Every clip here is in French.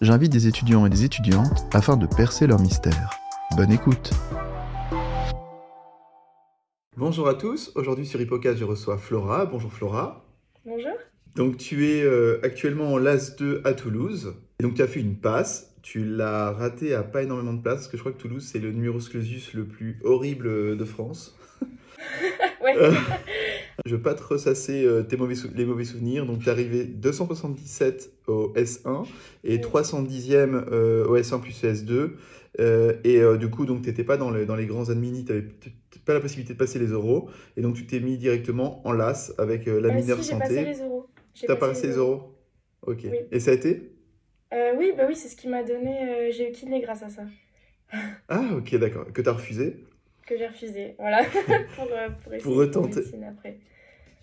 j'invite des étudiants et des étudiantes afin de percer leur mystère. Bonne écoute Bonjour à tous, aujourd'hui sur Hippocast je reçois Flora. Bonjour Flora. Bonjour. Donc tu es euh, actuellement en LAS 2 à Toulouse. Et donc tu as fait une passe, tu l'as raté à pas énormément de place, parce que je crois que Toulouse c'est le numerus clausus le plus horrible de France. ouais. Euh, je veux pas te ressasser euh, tes mauvais les mauvais souvenirs. Donc, tu es arrivé 277 au S1 et 310e euh, au S1 plus S2. et du coup, donc, tu n'étais pas dans, dans, les grands adminis, tu n'avais pas la possibilité de passer les euros. Et donc, tu t'es mis directement en LAS avec la mineure si, santé. Passé les euros. Tu as passé les euros Ok. Et ça a été? Oui, bah oui c'est ce qui m'a donné. J'ai eu kiné grâce à ça. ah, ok, d'accord. Que tu as refusé? Que j'ai refusé, voilà, pour, pour, essayer pour retenter. après.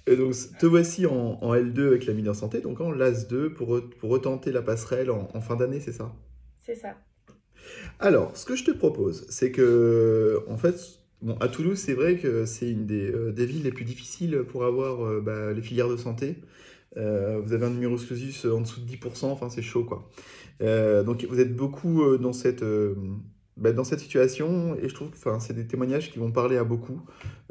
Et donc, te voici en, L2 avec la mineure santé, donc en LAS2 pour, pour retenter la passerelle en, fin d'année, c'est ça? C'est ça. Alors, ce que je te propose, c'est que, en fait, bon, à Toulouse, c'est vrai que c'est une des, euh, des, villes les plus difficiles pour avoir euh, bah, les filières de santé. Euh, vous avez un numerus clausus en dessous de 10%, enfin, c'est chaud, quoi. donc, vous êtes beaucoup dans cette bah, dans cette situation, et je trouve que c'est des témoignages qui vont parler à beaucoup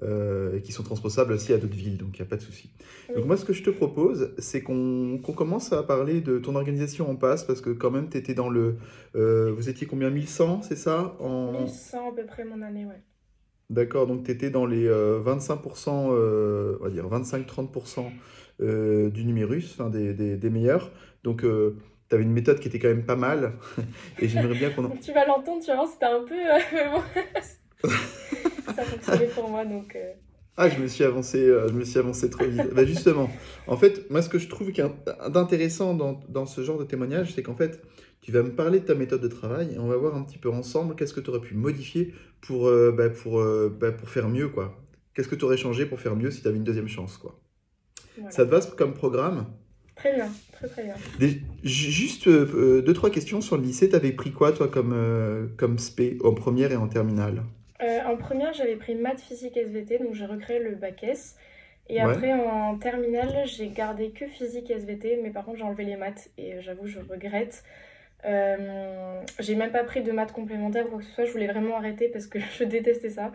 euh, et qui sont transposables aussi à d'autres villes, donc il n'y a pas de souci. Donc moi, ce que je te propose, c'est qu'on commence à parler de ton organisation en passe, parce que quand même, tu étais dans le... Euh, vous étiez combien 1100, c'est ça en... 1100 à peu près mon année, ouais. D'accord, donc tu étais dans les 25%, euh, on va dire 25-30% du numérus, enfin des, des, des, meilleurs. Donc tu avais une méthode qui était quand même pas mal. et j'aimerais bien qu'on. tu vas l'entendre, tu vas voir, c'était un peu. Euh, ça fonctionnait pour moi donc. Euh. Ah, je me suis avancé, euh, je me suis avancé trop vite. bah justement, en fait, moi, ce que je trouve d'intéressant dans, dans, ce genre de témoignage, c'est qu'en fait, tu vas me parler de ta méthode de travail et on va voir un petit peu ensemble qu'est-ce que tu aurais pu modifier pour, bah, pour, bah, pour faire mieux, quoi. Qu'est-ce que tu aurais changé pour faire mieux si tu avais une deuxième chance, quoi. Ça te va comme programme? Très bien, très très bien. juste euh, deux, trois questions sur le lycée. Tu avais pris quoi, toi, comme, euh, comme SP en première et en terminale? Euh, En première, j'avais pris maths, physique, SVT, donc j'ai recréé le bac S. Et après, en terminale, j'ai gardé que physique et SVT, mais par contre, j'ai enlevé les maths et j'avoue, je regrette. j'ai même pas pris de maths complémentaires ou quoi que ce soit, je voulais vraiment arrêter parce que je détestais ça.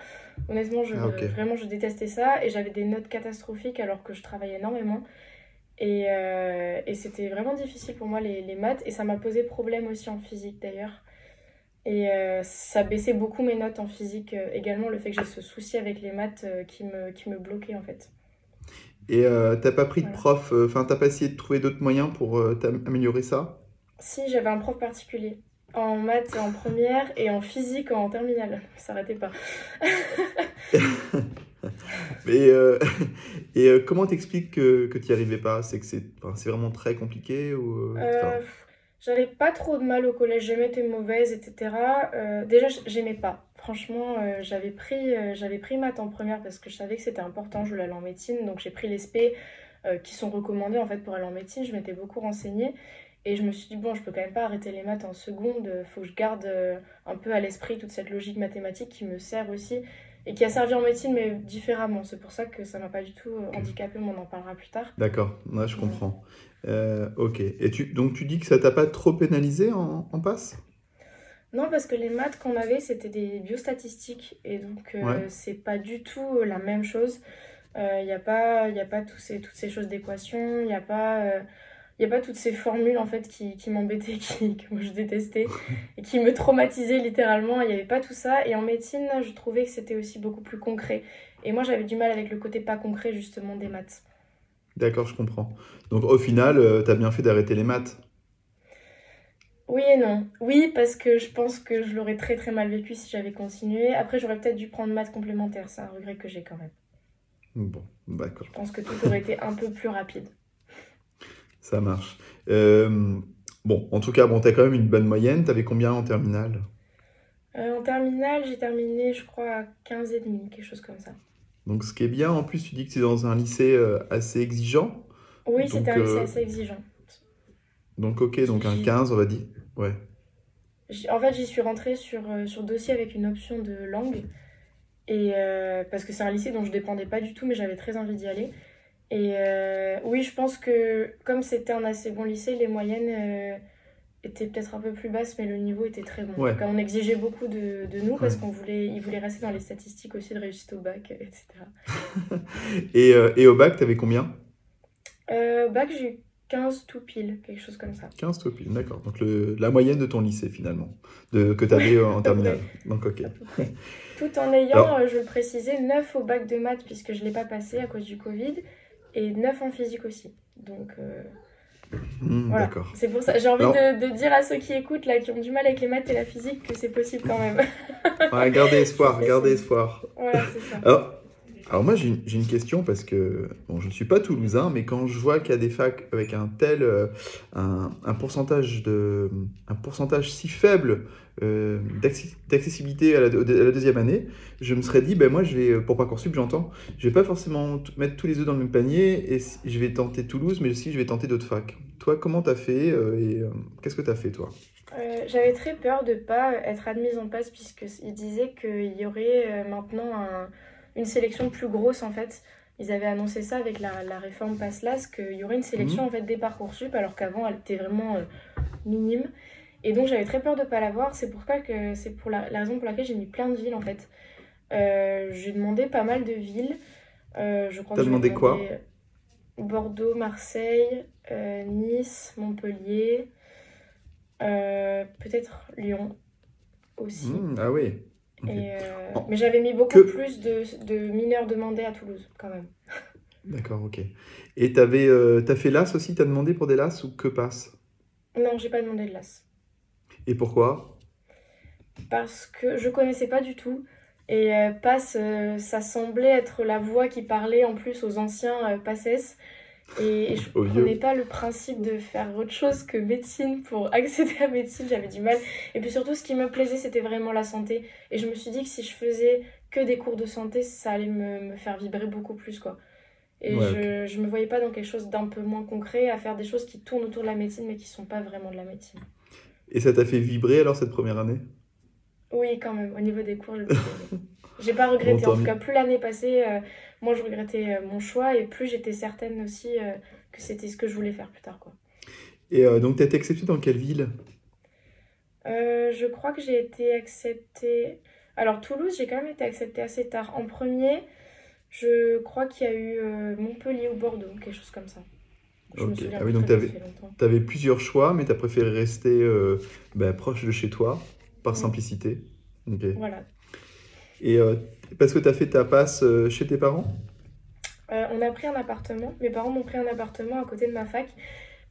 Honnêtement, je, ah, vraiment, je détestais ça et j'avais des notes catastrophiques alors que je travaillais énormément. Et, euh, et c'était vraiment difficile pour moi les, les maths et ça m'a posé problème aussi en physique d'ailleurs. Et euh, ça baissait beaucoup mes notes en physique euh, également, le fait que j'ai ce souci avec les maths qui, me, qui me bloquait en fait. Et t'as pas pris de prof, enfin t'as pas essayé de trouver d'autres moyens pour améliorer ça? Si, j'avais un prof particulier. En maths en première et en physique en terminale. Ça s'arrêtait pas. Mais euh, et euh, comment t'expliques que, que tu n'y arrivais pas? C'est que c'est vraiment très compliqué ou euh, J'avais pas trop de mal au collège, j'aimais tes mauvaises, etc. déjà, j'aimais pas. Franchement, j'avais pris, j'avais pris maths en première parce que je savais que c'était important, je voulais aller en médecine, donc j'ai pris les SP qui sont recommandés en fait pour aller en médecine. Je m'étais beaucoup renseignée et je me suis dit, bon, je peux quand même pas arrêter les maths en seconde, faut que je garde un peu à l'esprit toute cette logique mathématique qui me sert aussi et qui a servi en médecine, mais différemment. C'est pour ça que ça m'a pas du tout euh, handicapé, mais on en parlera plus tard. D'accord, ouais, je comprends. Euh, ok, et tu, donc tu dis que ça t'a pas trop pénalisé en, en passe? Non, parce que les maths qu'on avait, c'était des biostatistiques. Et donc, euh, c'est pas du tout la même chose. Il n'y a pas, y a pas tous ces, toutes ces choses d'équation. Il n'y a pas il n'y a pas toutes ces formules en fait qui, qui m'embêtaient, qui, que moi je détestais et qui me traumatisaient littéralement. Il n'y avait pas tout ça. Et en médecine, je trouvais que c'était aussi beaucoup plus concret. Et moi j'avais du mal avec le côté pas concret justement des maths. D'accord, je comprends. Donc au final, euh, tu as bien fait d'arrêter les maths oui et non. Oui, parce que je pense que je l'aurais très très mal vécu si j'avais continué. Après, j'aurais peut-être dû prendre maths complémentaires. C'est un regret que j'ai quand même. Bon, d'accord. Je pense que tout aurait été un peu plus rapide. Ça marche. Euh, Bon, en tout cas, bon, tu as quand même une bonne moyenne. Tu avais combien en terminale? Euh, En terminale, j'ai terminé, je crois, à 15,5, quelque chose comme ça. Donc, ce qui est bien, en plus, tu dis que tu es dans un lycée euh, assez exigeant. Oui, c'était un lycée assez exigeant. Donc, ok, donc un 15, on va dire. Ouais. En fait, j'y suis rentrée sur, sur dossier avec une option de langue. Et parce que c'est un lycée dont je dépendais pas du tout, mais j'avais très envie d'y aller. Et euh, oui, je pense que comme c'était un assez bon lycée, les moyennes euh, étaient peut-être un peu plus basses, mais le niveau était très bon. on exigeait beaucoup de, de nous parce qu'on voulait, ils voulaient rester dans les statistiques aussi de réussite au bac, etc. et, euh, et, au bac, tu avais combien Au bac, j'ai eu 15 tout pile, quelque chose comme ça. 15 tout pile, d'accord. Donc le, la moyenne de ton lycée finalement, de, que tu avais en terminale. Donc ok. Tout en ayant, je le précisais, 9 au bac de maths puisque je ne l'ai pas passé à cause du Covid et 9 en physique aussi. Donc euh, hmm, voilà. C'est pour ça. J'ai envie de, de, dire à ceux qui écoutent là, qui ont du mal avec les maths et la physique, que c'est possible quand même. ouais, gardez espoir, gardez espoir. Voilà, c'est ça. Alors, alors moi j'ai une, question parce que bon, je ne suis pas toulousain, mais quand je vois qu'il y a des facs avec un tel euh, un, pourcentage de un pourcentage si faible euh, d'accessibilité à, la deuxième année, je me serais dit ben moi je vais pour parcoursup j'entends, je vais pas forcément mettre tous les œufs dans le même panier et je vais tenter Toulouse, mais aussi je vais tenter d'autres facs. Toi comment t'as fait euh, et qu'est-ce que t'as fait toi? J'avais très peur de pas être admise en passe puisqu'il disait qu'il y aurait maintenant un une sélection plus grosse en fait. Ils avaient annoncé ça avec la, la réforme PASSLAS, qu'il y aurait une sélection mhm. en fait des Parcoursup, alors qu'avant elle était vraiment euh, minime. Et donc j'avais très peur de ne pas l'avoir. C'est que c'est pour la, raison pour laquelle j'ai mis plein de villes en fait. Euh, j'ai demandé pas mal de villes. Euh, je crois T'as demandé quoi? Bordeaux, Marseille, Nice, Montpellier, peut-être Lyon aussi. Mmh, ah oui. Euh, mais j'avais mis beaucoup plus de, de, mineurs demandés à Toulouse, quand même. D'accord, ok. Et tu euh, as fait l'AS aussi? Tu as demandé pour des LAS ou que passe Non, j'ai pas demandé de LAS. Et pourquoi? Parce que je connaissais pas du tout. Et euh, passe, ça semblait être la voix qui parlait en plus aux anciens passes. Et, je ne comprenais pas le principe de faire autre chose que médecine pour accéder à médecine, j'avais du mal. Et puis surtout, ce qui me plaisait, c'était vraiment la santé. Et je me suis dit que si je faisais que des cours de santé, ça allait me, me faire vibrer beaucoup plus, quoi. Et je, ne me voyais pas dans quelque chose d'un peu moins concret, à faire des choses qui tournent autour de la médecine, mais qui sont pas vraiment de la médecine. Et ça t'a fait vibrer alors cette première année? Oui, quand même. Au niveau des cours, j'ai pas regretté. en tout cas, plus l'année passée, euh, moi je regrettais euh, mon choix et plus j'étais certaine aussi euh, que c'était ce que je voulais faire plus tard. Quoi. Et euh, donc tu as été acceptée dans quelle ville? Je crois que j'ai été acceptée... Alors Toulouse, j'ai quand même été acceptée assez tard. En premier, je crois qu'il y a eu Montpellier ou Bordeaux, quelque chose comme ça. Je me ah oui, donc tu avais, plusieurs choix, mais tu as préféré rester bah, proche de chez toi, par simplicité. Voilà. Et parce que tu as fait ta passe euh, chez tes parents? Euh, On a pris un appartement. Mes parents m'ont pris un appartement à côté de ma fac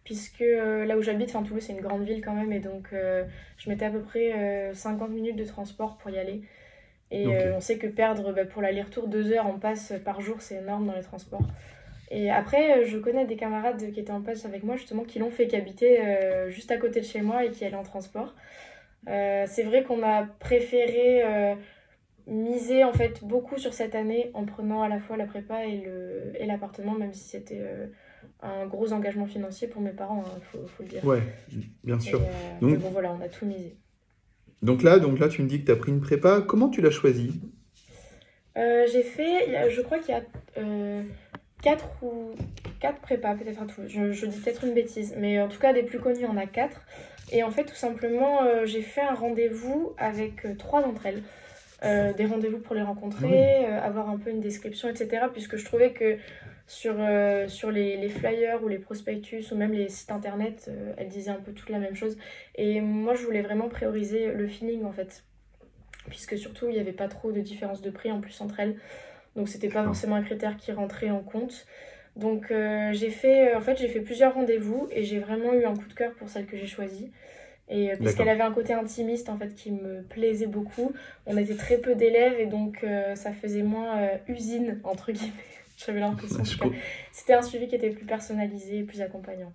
puisque euh, là où j'habite, enfin Toulouse c'est une grande ville quand même, et donc je mettais à peu près 50 minutes de transport pour y aller. Et on sait que perdre bah, pour l'aller-retour deux heures en passe par jour, c'est énorme dans les transports. Et après, je connais des camarades qui étaient en passe avec moi justement qui l'ont fait, qui habitaient juste à côté de chez moi et qui allaient en transport. c'est vrai qu'on a préféré miser en fait beaucoup sur cette année en prenant à la fois la prépa et le et l'appartement même si c'était euh, un gros engagement financier pour mes parents il hein, faut, faut, le dire. Ouais bien sûr. euh, donc bon voilà on a tout misé. Donc là donc là tu me dis que tu as pris une prépa. Comment tu l'as choisi euh, j'ai fait je crois qu'il y a quatre ou quatre prépas peut-être je, je dis peut-être une bêtise mais en tout cas des plus connus on a quatre. Et en fait tout simplement j'ai fait un rendez-vous avec trois d'entre elles euh, des rendez-vous pour les rencontrer, euh, avoir un peu une description, etc. Puisque je trouvais que sur, euh, sur les, les, flyers ou les prospectus ou même les sites internet, elles disaient un peu toutes la même chose. Et moi, je voulais vraiment prioriser le feeling en fait. Puisque surtout, il n'y avait pas trop de différence de prix en plus entre elles. Donc, c'était pas forcément un critère qui rentrait en compte. Donc, j'ai fait, en fait, j'ai fait plusieurs rendez-vous et j'ai vraiment eu un coup de cœur pour celle que j'ai choisie. Et euh, puisqu'elle avait un côté intimiste en fait qui me plaisait beaucoup, on était très peu d'élèves et donc euh, ça faisait moins euh, usine entre guillemets. J'avais l'impression. C'était un suivi qui était plus personnalisé, plus accompagnant.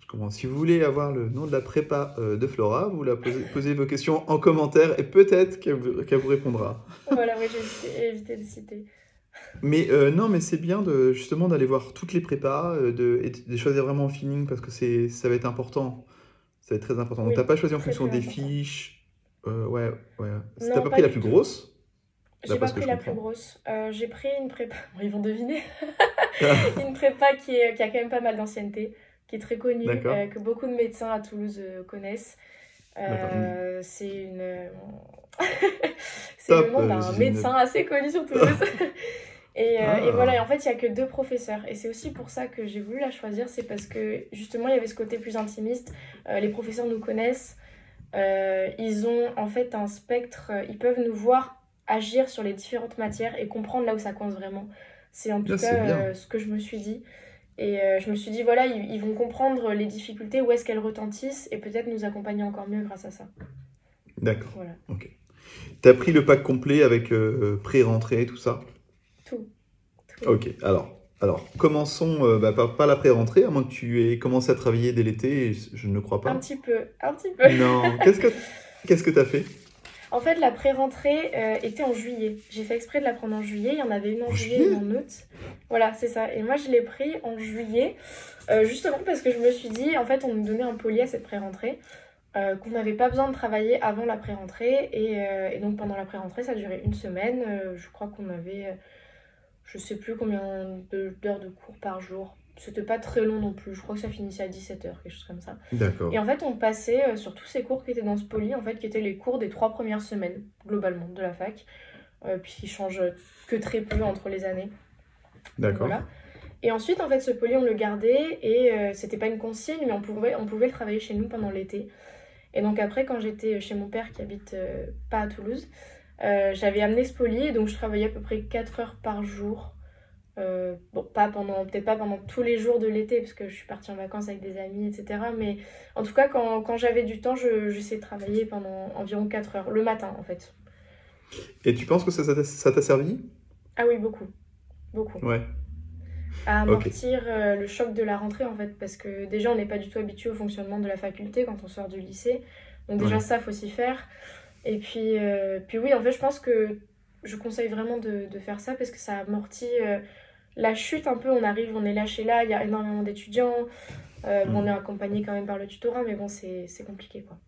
Je comprends. Si vous voulez avoir le nom de la prépa de Flora, vous la posez, vos questions en commentaire et peut-être qu'elle vous, répondra. Voilà, oui, j'ai évité de citer. Mais non, mais c'est bien de justement d'aller voir toutes les prépas de, et de choisir vraiment en feeling parce que ça va être important. Ça va être très important. Donc, tu n'as pas choisi en fonction des fiches. ouais, ouais. T'as pas, pris la plus grosse j'ai pas pris la plus grosse. Euh, j'ai pris une prépa. ils vont deviner. une prépa qui, est, qui a quand même pas mal d'ancienneté, qui est très connue, euh, que beaucoup de médecins à Toulouse euh, connaissent. c'est une. c'est le nom d'un médecin assez connu sur Toulouse. Et, ah. et, voilà, et en fait, il n'y a que deux professeurs. Et c'est aussi pour ça que j'ai voulu la choisir. C'est parce que justement, il y avait ce côté plus intimiste. les professeurs nous connaissent. ils ont en fait un spectre. Ils peuvent nous voir agir sur les différentes matières et comprendre là où ça coince vraiment. C'est en tout cas euh, ce que je me suis dit. Et euh, je me suis dit, voilà, ils, vont comprendre les difficultés, où est-ce qu'elles retentissent, et peut-être nous accompagner encore mieux grâce à ça. D'accord. Voilà. Ok. T'as pris le pack complet avec euh, pré-rentrée, tout ça? Tout. Ok, alors, alors commençons bah, par, la pré-rentrée, à moins que tu aies commencé à travailler dès l'été, je ne crois pas. Un petit peu, un petit peu. Non, qu'est-ce que qu'est-ce que tu as fait? En fait, la pré-rentrée euh, était en juillet. J'ai fait exprès de la prendre en juillet. Il y en avait une en, juillet et une en août. Voilà, c'est ça. Et moi, je l'ai pris en juillet, euh, justement parce que je me suis dit, en fait, on nous donnait un poli à cette pré-rentrée, euh, qu'on n'avait pas besoin de travailler avant la pré-rentrée. Et, donc, pendant la pré-rentrée, ça duré une semaine. je crois qu'on avait, je sais plus combien d'heures de cours par jour. C'était pas très long non plus. Je crois que ça finissait à 17h, quelque chose comme ça. D'accord. Et en fait, on passait euh, sur tous ces cours qui étaient dans ce poly, en fait, qui étaient les cours des trois premières semaines, globalement, de la fac. Euh, puis qui changent que très peu entre les années. D'accord. Voilà. Et ensuite, en fait, ce poly, on le gardait et euh, c'était pas une consigne, mais on pouvait, on pouvait le travailler chez nous pendant l'été. Et donc après, quand j'étais chez mon père qui habite pas à Toulouse, j'avais amené ce poly et donc je travaillais à peu près 4 heures par jour euh, bon, pas pendant, peut-être pas pendant tous les jours de l'été, parce que je suis partie en vacances avec des amis, etc. Mais en tout cas, quand, quand j'avais du temps, j'essayais de travailler pendant environ 4 heures, le matin en fait. Et tu penses que ça t'a ça, servi? Ah oui, beaucoup. Beaucoup. Ouais. À amortir euh, le choc de la rentrée en fait, parce que déjà on n'est pas du tout habitué au fonctionnement de la faculté quand on sort du lycée. Donc déjà ça, faut s'y faire. Et puis, euh, puis oui, en fait, je pense que je conseille vraiment de, de faire ça parce que ça amortit la chute un peu, on arrive, on est lâché là, il y a énormément d'étudiants. Euh, on mm. est accompagné quand même par le tutorat, mais bon, c'est compliqué quoi.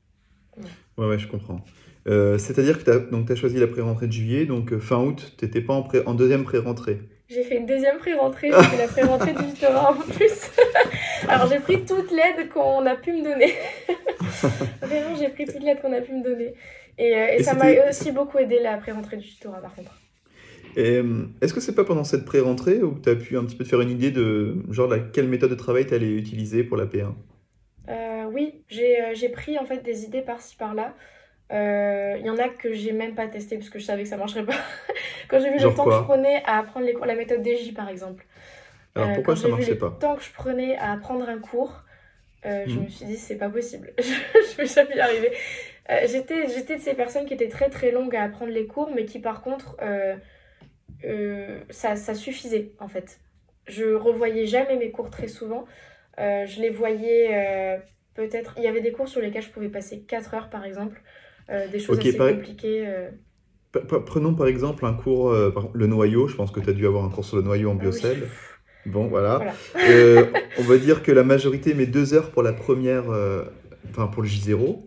Ouais, ouais, je comprends. Euh, c'est-à-dire que tu as, choisi la pré-rentrée de juillet, donc euh, fin août, tu n'étais pas en, en deuxième pré-rentrée J'ai fait une deuxième pré-rentrée, j'ai fait la pré-rentrée du tutorat en plus. Alors j'ai pris toute l'aide qu'on a pu me donner. Vraiment, j'ai pris toute l'aide qu'on a pu me donner. Et, et ça m'a aussi beaucoup aidé la pré-rentrée du tutorat par contre. Euh, est-ce que c'est pas pendant cette pré-rentrée où tu as pu un petit peu te faire une idée de genre la, quelle méthode de travail tu allais utiliser pour la P1 euh, Oui, euh, j'ai pris en fait des idées par-ci par-là. Il y en a que j'ai même pas testé parce que je savais que ça marcherait pas. quand j'ai vu le temps que je prenais à apprendre les la méthode DJ par exemple. Alors pourquoi ça marchait pas Le temps que je prenais à apprendre un cours, je hmm. me suis dit c'est pas possible, je vais jamais y arriver. J'étais de ces personnes qui étaient très très longues à apprendre les cours, mais qui par contre euh, ça, ça, suffisait en fait. Je revoyais jamais mes cours très souvent. Euh, je les voyais euh, peut-être. Il y avait des cours sur lesquels je pouvais passer 4 heures par exemple. Des choses assez compliquées. Prenons par exemple un cours, le noyau. Je pense que tu as dû avoir un cours sur le noyau en ah biocell. Bon, voilà. on va dire que la majorité met 2 heures pour la première, enfin pour le J0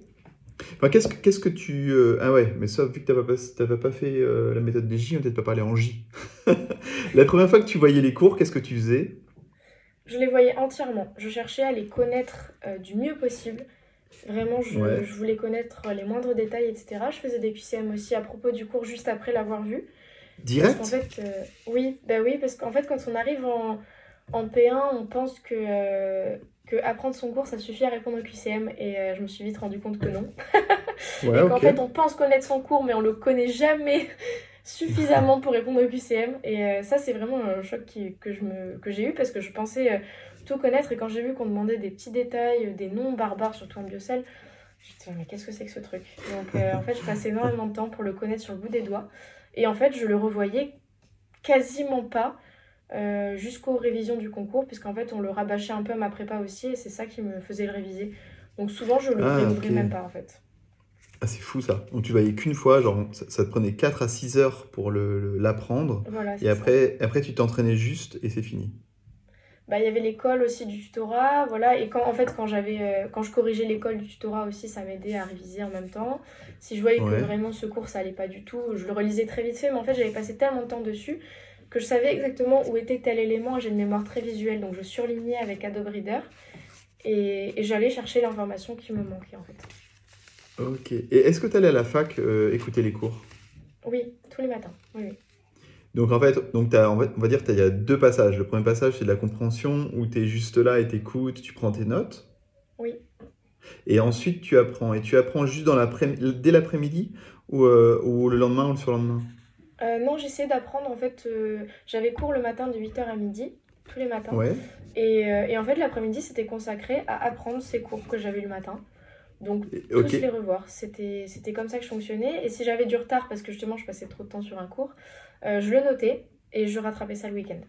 qu'est-ce, que, qu'est-ce que tu. Euh, ah ouais, mais ça, vu que tu n'avais pas, pas fait euh, la méthode des J, on peut-être pas parler en J. la première fois que tu voyais les cours, qu'est-ce que tu faisais? Je les voyais entièrement. Je cherchais à les connaître euh, du mieux possible. Vraiment, je, je, voulais connaître les moindres détails, etc. Je faisais des QCM aussi à propos du cours juste après l'avoir vu. Direct parce fait, Oui, bah oui, parce qu'en fait, quand on arrive en, en P1, on pense que que apprendre son cours, ça suffit à répondre au QCM. Et euh, je me suis vite rendu compte que non. et qu'en fait, on pense connaître son cours, mais on le connaît jamais suffisamment pour répondre au QCM. Et euh, ça, c'est vraiment un choc qui, que, j'ai eu parce que je pensais euh, tout connaître. Et quand j'ai vu qu'on demandait des petits détails, des noms barbares, surtout en biocell, je me dit, mais qu'est-ce que c'est que ce truc? Donc, en fait, je passais énormément de temps pour le connaître sur le bout des doigts. Et en fait, je le revoyais quasiment pas jusqu'aux révisions du concours, puisqu'en fait, on le rabâchait un peu à ma prépa aussi, et c'est ça qui me faisait le réviser. Donc souvent, je le ah, réouvrais même pas, en fait. Ah, c'est fou ça. Donc tu voyais qu'une fois, genre ça, te prenait 4 à 6 heures pour l'apprendre. Le, et après, après tu t'entraînais juste et c'est fini. Bah, il y avait l'école aussi du tutorat, voilà. Et quand, en fait, quand, j'avais, euh, quand je corrigeais l'école du tutorat aussi, ça m'aidait à réviser en même temps. Si je voyais que vraiment ce cours, ça allait pas du tout, je le relisais très vite fait. Mais en fait, j'avais passé tellement de temps dessus que je savais exactement où était tel élément. J'ai une mémoire très visuelle, donc je surlignais avec Adobe Reader. Et, et j'allais chercher l'information qui me manquait, en fait. Ok. Et est-ce que tu allais à la fac euh, écouter les cours? Oui, tous les matins. Oui, Donc en fait, donc as, on, va, dire qu'il y a deux passages. Le premier passage, c'est de la compréhension où tu es juste là et écoutes, tu prends tes notes. Oui. Et ensuite, tu apprends. Et tu apprends juste dans dès l'après-midi ou, euh, ou, le lendemain ou le surlendemain? Euh, Non, j'essayais d'apprendre. En fait, j'avais cours le matin de 8h à midi, tous les matins. Ouais. Et, et en fait, l'après-midi, c'était consacré à apprendre ces cours que j'avais le matin. Donc, tous les revoir. C'était comme ça que je fonctionnais. Et si j'avais du retard, parce que justement, je passais trop de temps sur un cours, euh, je le notais et je rattrapais ça le week-end.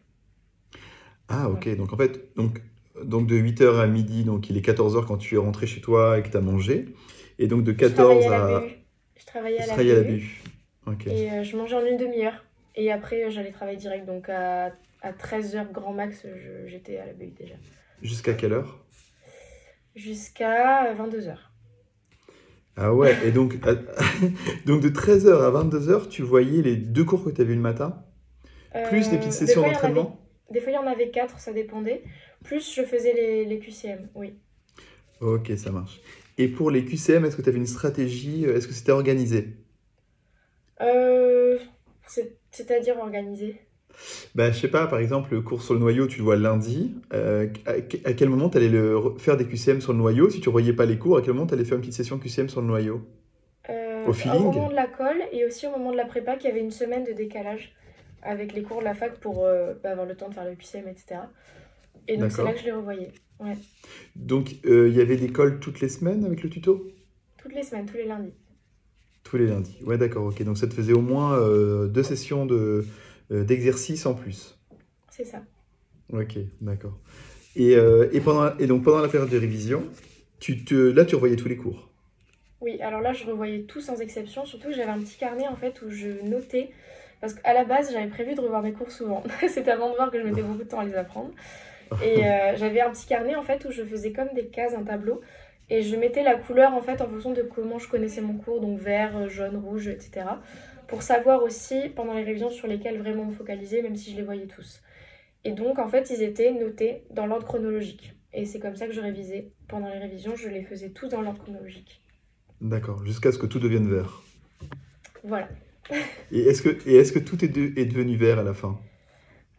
Ah, ok. Donc, en fait, donc, donc de 8h à midi, donc il est 14h quand tu es rentré chez toi et que tu as mangé. Et donc de 14 je à... Je travaillais à la, à la BU. Et euh, je mangeais en une demi-heure. Et après, euh, j'allais travailler direct. Donc à, à 13h grand max, j'étais à la BU déjà. Jusqu'à quelle heure? Jusqu'à 22h. Ah ouais, et donc, donc de 13h à 22h, tu voyais les deux cours que tu avais eu le matin, plus des petites euh, sessions d'entraînement? Des fois, il y en avait quatre, ça dépendait. Plus je faisais les, les QCM, oui. Ok, ça marche. Et pour les QCM, est-ce que tu avais une stratégie Est-ce que c'était organisé? Euh, C'est-à-dire organisé? Bah, je sais pas, par exemple, le cours sur le noyau, tu le vois lundi. Euh, à, quel moment tu allais le, faire des QCM sur le noyau Si tu ne voyais pas les cours, à quel moment tu allais faire une petite session QCM sur le noyau? Euh, Au feeling? Au moment de la colle et aussi au moment de la prépa, qu'il y avait une semaine de décalage avec les cours de la fac pour euh, bah, avoir le temps de faire le QCM, etc. Et donc c'est là que je les revoyais. Ouais. Donc il y avait des calls toutes les semaines avec le tuto? Toutes les semaines, tous les lundis. Tous les lundis, ouais d'accord, ok. Donc ça te faisait au moins deux sessions de d'exercice en plus. C'est ça. Ok, d'accord. Et, euh, et, pendant, et donc pendant la période de révision, tu te, là tu revoyais tous les cours Oui, alors là je revoyais tout sans exception, surtout que j'avais un petit carnet en fait où je notais, parce qu'à la base j'avais prévu de revoir mes cours souvent, c'était avant de voir que je mettais beaucoup de temps à les apprendre. Et euh, j'avais un petit carnet en fait où je faisais comme des cases, un tableau, et je mettais la couleur en fait en fonction de comment je connaissais mon cours, donc vert, jaune, rouge, etc pour savoir aussi pendant les révisions sur lesquelles vraiment me focaliser, même si je les voyais tous. Et donc, en fait, ils étaient notés dans l'ordre chronologique. Et c'est comme ça que je révisais. Pendant les révisions, je les faisais tous dans l'ordre chronologique. D'accord, jusqu'à ce que tout devienne vert. Voilà. et est-ce que, et est que tout est, est devenu vert à la fin?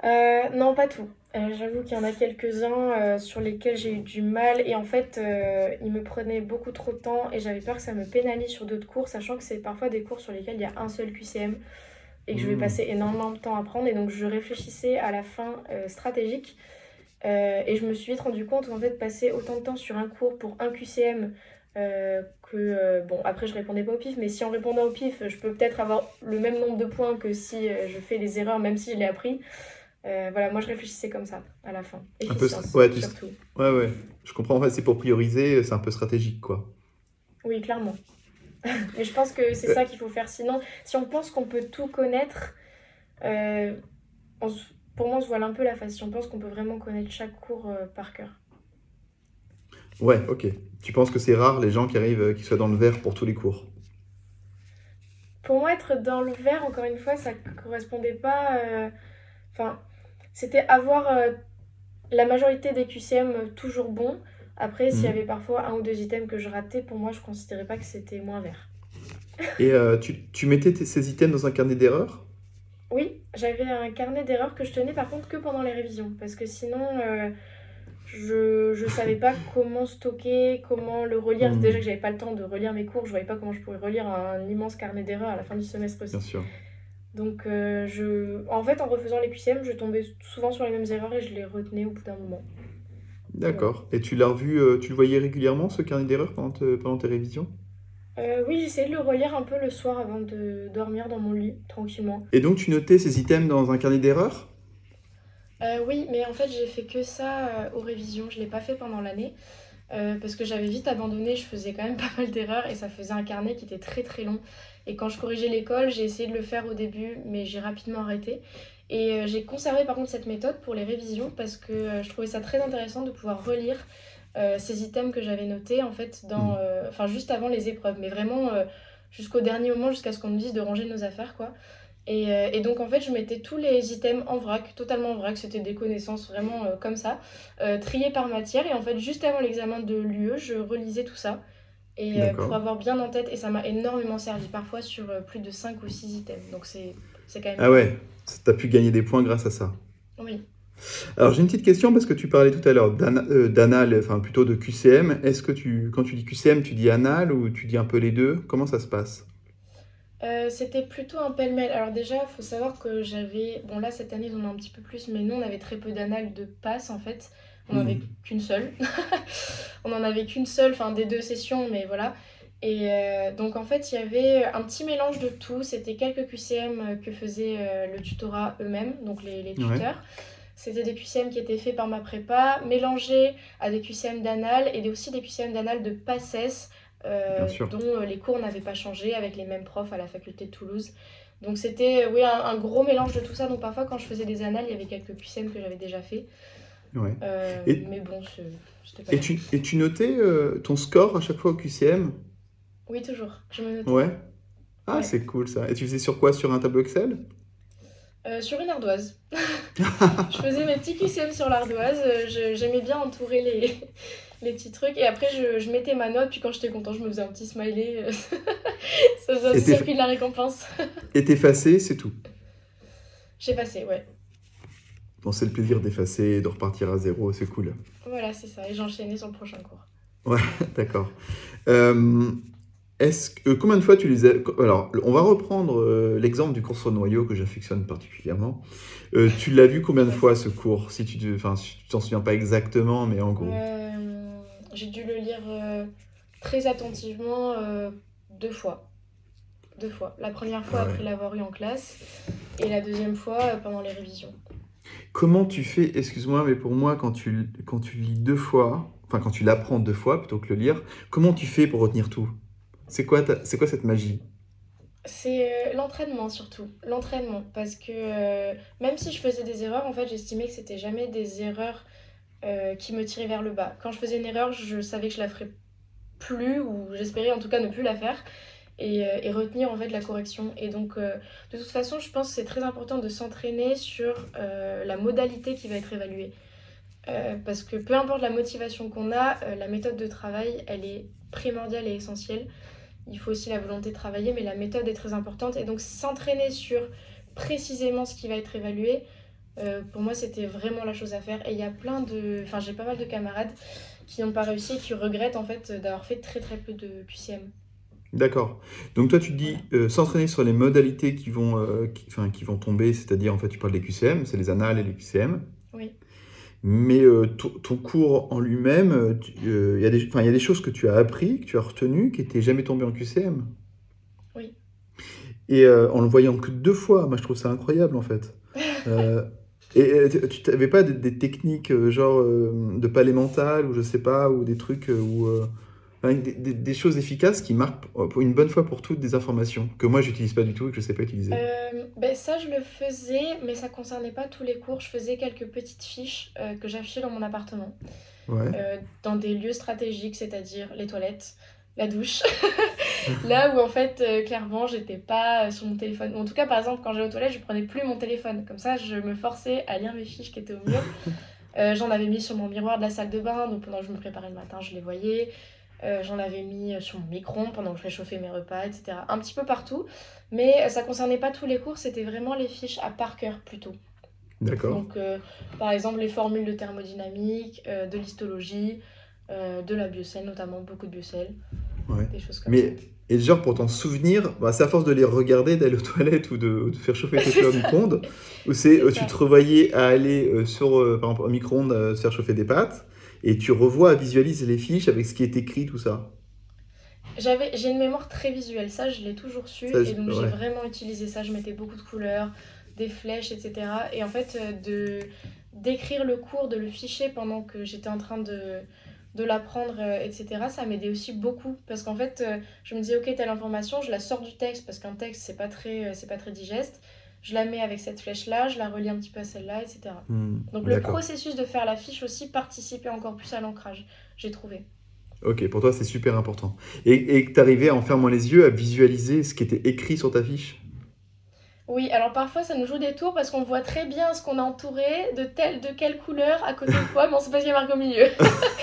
Euh, Non, pas tout. Euh, j'avoue qu'il y en a quelques-uns euh, sur lesquels j'ai eu du mal et en fait euh, ils me prenaient beaucoup trop de temps et j'avais peur que ça me pénalise sur d'autres cours, sachant que c'est parfois des cours sur lesquels il y a un seul QCM et que je vais hmm. passer énormément de temps à prendre et donc je réfléchissais à la fin stratégique et je me suis vite rendu compte qu'en fait passer autant de temps sur un cours pour un QCM que bon après je répondais pas au pif mais si en répondant au pif je peux peut-être avoir le même nombre de points que si je fais les erreurs même si je l'ai appris euh, voilà, moi je réfléchissais comme ça à la fin. un peu, ouais, surtout. Ouais, ouais. Je comprends, en fait, c'est pour prioriser, c'est un peu stratégique, quoi. Oui, clairement. Mais je pense que c'est ça qu'il faut faire. Sinon, si on pense qu'on peut tout connaître, euh, pour moi, on se voile un peu la face. Si on pense qu'on peut vraiment connaître chaque cours euh, par cœur. Ouais, ok. Tu penses que c'est rare les gens qui arrivent, qui soient dans le vert pour tous les cours? Pour moi, être dans le vert, encore une fois, ça correspondait pas. Enfin, c'était avoir euh, la majorité des QCM euh, toujours bons. Après, s'il y mhm. avait parfois un ou deux items que je ratais, pour moi, je ne considérais pas que c'était moins vert. Et euh, tu, tu, mettais ces items dans un carnet d'erreurs? Oui, j'avais un carnet d'erreurs que je tenais par contre que pendant les révisions. Parce que sinon, je ne savais pas comment stocker, comment le relire. Mhm. Déjà que j'avais pas le temps de relire mes cours, je voyais pas comment je pourrais relire un immense carnet d'erreurs à la fin du semestre aussi. Bien sûr. Donc, euh, je... en fait, en refaisant les QCM, je tombais souvent sur les mêmes erreurs et je les retenais au bout d'un moment. D'accord. Et tu l'as revu, euh, tu le voyais régulièrement, ce carnet d'erreurs, pendant, pendant tes révisions? Euh, Oui, j'essayais de le relire un peu le soir avant de dormir dans mon lit, tranquillement. Et donc, tu notais ces items dans un carnet d'erreurs? Euh, oui, mais en fait, j'ai fait que ça aux révisions. Je l'ai pas fait pendant l'année. parce que j'avais vite abandonné, je faisais quand même pas mal d'erreurs et ça faisait un carnet qui était très très long. Et quand je corrigeais l'école, j'ai essayé de le faire au début, mais j'ai rapidement arrêté. Et j'ai conservé par contre cette méthode pour les révisions parce que je trouvais ça très intéressant de pouvoir relire ces items que j'avais notés en fait dans, mmh. enfin juste avant les épreuves, mais vraiment jusqu'au dernier moment, jusqu'à ce qu'on nous dise de ranger nos affaires quoi. Euh, et, donc en fait je mettais tous les items en vrac, totalement en vrac, c'était des connaissances vraiment euh, comme ça, euh, triées par matière. Et en fait juste avant l'examen de l'UE, je relisais tout ça. Et pour avoir bien en tête, et ça m'a énormément servi, parfois sur plus de 5 ou 6 items. Donc c'est quand même... Ah ouais, t'as pu gagner des points grâce à ça. Oui. Alors j'ai une petite question parce que tu parlais tout à l'heure d'anal, enfin plutôt de QCM. Est-ce que tu, quand tu dis QCM, tu dis anal ou tu dis un peu les deux? Comment ça se passe? Euh, c'était plutôt un pêle-mêle. Alors déjà, il faut savoir que j'avais... Bon là, cette année, ils en ont un petit peu plus, mais nous, on avait très peu d'annales de passe, en fait. On n'en avait hmm. qu'une seule. on en avait qu'une seule, enfin des deux sessions, mais voilà. Et euh, donc en fait, il y avait un petit mélange de tout. C'était quelques QCM que faisaient euh, le tutorat eux-mêmes, donc les, les tuteurs. C'était des QCM qui étaient faits par ma prépa, mélangés à des QCM d'anal et aussi des QCM d'anal de PASSES euh, dont euh, les cours n'avaient pas changé avec les mêmes profs à la faculté de Toulouse. Donc c'était oui, un, gros mélange de tout ça. Donc parfois quand je faisais des annales, il y avait quelques QCM que j'avais déjà fait. Ouais. Euh, mais bon, pas... Et tu, et tu notais ton score à chaque fois au QCM Oui, toujours. Je me notais. Ouais. Ah, c'est cool ça. Et tu faisais sur quoi? Sur un tableau Excel? Sur une ardoise. je faisais mes petits QCM sur l'ardoise. J'aimais bien entourer les, les petits trucs. Et après, je, je, mettais ma note, puis quand j'étais content, je me faisais un petit smiley. ça faisait aussi de la récompense. et t'effacer, c'est tout? J'effaçais, ouais. Bon, c'est le plaisir d'effacer, de repartir à zéro, c'est cool. Voilà, c'est ça. Et j'enchaînais sur le prochain cours. Ouais, d'accord. Euh, est-ce que, combien de fois tu les as... Alors, on va reprendre euh, l'exemple du cours sur noyau que j'affectionne particulièrement. Euh, tu l'as vu combien de fois ce cours Si tu enfin, t'en souviens pas exactement, mais en gros? J'ai dû le lire euh, très attentivement euh, deux fois. Deux fois. La première fois après l'avoir eu en classe et la deuxième fois euh, pendant les révisions. Comment tu fais, excuse-moi, mais pour moi, quand tu, quand tu lis deux fois, enfin quand tu l'apprends deux fois plutôt que le lire, comment tu fais pour retenir tout? C'est quoi, c'est quoi cette magie? C'est l'entraînement surtout, l'entraînement, parce que même si je faisais des erreurs, en fait j'estimais que c'était jamais des erreurs euh, qui me tirait vers le bas. Quand je faisais une erreur, je savais que je la ferais plus, ou j'espérais en tout cas ne plus la faire, et, euh, retenir en fait la correction. Et donc, euh, de toute façon, je pense que c'est très important de s'entraîner sur la modalité qui va être évaluée. parce que peu importe la motivation qu'on a, la méthode de travail, elle est primordiale et essentielle. Il faut aussi la volonté de travailler, mais la méthode est très importante. Et donc, s'entraîner sur précisément ce qui va être évalué, euh, pour moi, c'était vraiment la chose à faire. Et il y a plein de. Enfin, j'ai pas mal de camarades qui n'ont pas réussi et qui regrettent en fait d'avoir fait très très peu de QCM. D'accord. Donc toi tu dis euh, s'entraîner sur les modalités qui vont, euh, qui, enfin, qui vont tomber, c'est-à-dire en fait tu parles des QCM, c'est les annales et les QCM. Oui. Mais ton cours en lui-même, il y, a des, y a des choses que tu as appris, que tu as retenues, qui n'étaient jamais tombées en QCM. Oui. Et en le voyant que deux fois, moi je trouve ça incroyable en fait. Et tu n'avais pas des, techniques euh, genre euh, de palais mental ou je sais pas, ou des trucs euh, des, choses efficaces qui marquent pour une bonne fois pour toutes des informations que moi j'utilise pas du tout et que je sais pas utiliser ben Ça je le faisais, mais ça concernait pas tous les cours. Je faisais quelques petites fiches que j'affichais dans mon appartement. dans des lieux stratégiques, c'est-à-dire les toilettes, la douche. là où en fait, euh, clairement, j'étais pas euh, sur mon téléphone. en tout cas, par exemple, quand j'allais aux toilettes, je prenais plus mon téléphone. Comme ça, je me forçais à lire mes fiches qui étaient au mur. Euh, j'en avais mis sur mon miroir de la salle de bain, donc pendant que je me préparais le matin, je les voyais. J'en avais mis sur mon micro pendant que je réchauffais mes repas, etc. Un petit peu partout. Mais ça concernait pas tous les cours, c'était vraiment les fiches à par cœur plutôt. D'accord. Donc, par exemple, les formules de thermodynamique, de l'histologie, de la biocelle, notamment beaucoup de. Des choses comme Mais, Et genre, pour t'en souvenir, bah, c'est à force de les regarder, d'aller aux toilettes ou de, faire chauffer tes au micro-ondes, ou c'est tu te revoyais à aller euh, sur, euh, par exemple, un micro-ondes euh, faire chauffer des pâtes, et tu revois, visualiser les fiches avec ce qui est écrit, tout ça. J'avais, j'ai une mémoire très visuelle, ça je l'ai toujours su, et donc j'ai vraiment utilisé ça. Je mettais beaucoup de couleurs, des flèches, etc. Et en fait, de, d'écrire le cours, de le ficher pendant que j'étais en train de, de l'apprendre, euh, etc., ça m'aidait aussi beaucoup. Parce qu'en fait, euh, je me disais, ok, telle information, je la sors du texte, parce qu'un texte, c'est pas, très, c'est pas très digeste. Je la mets avec cette flèche-là, je la relis un petit peu à celle-là, etc. Hmm, Donc le processus de faire la fiche aussi participait encore plus à l'ancrage, j'ai trouvé. Ok, pour toi c'est super important. Et, et tu arrivais en fermant les yeux à visualiser ce qui était écrit sur ta fiche? Oui, alors parfois ça nous joue des tours parce qu'on voit très bien ce qu'on a entouré, de telle, de quelle couleur, à côté de quoi, mais on sait pas qu'il y a marqué au milieu.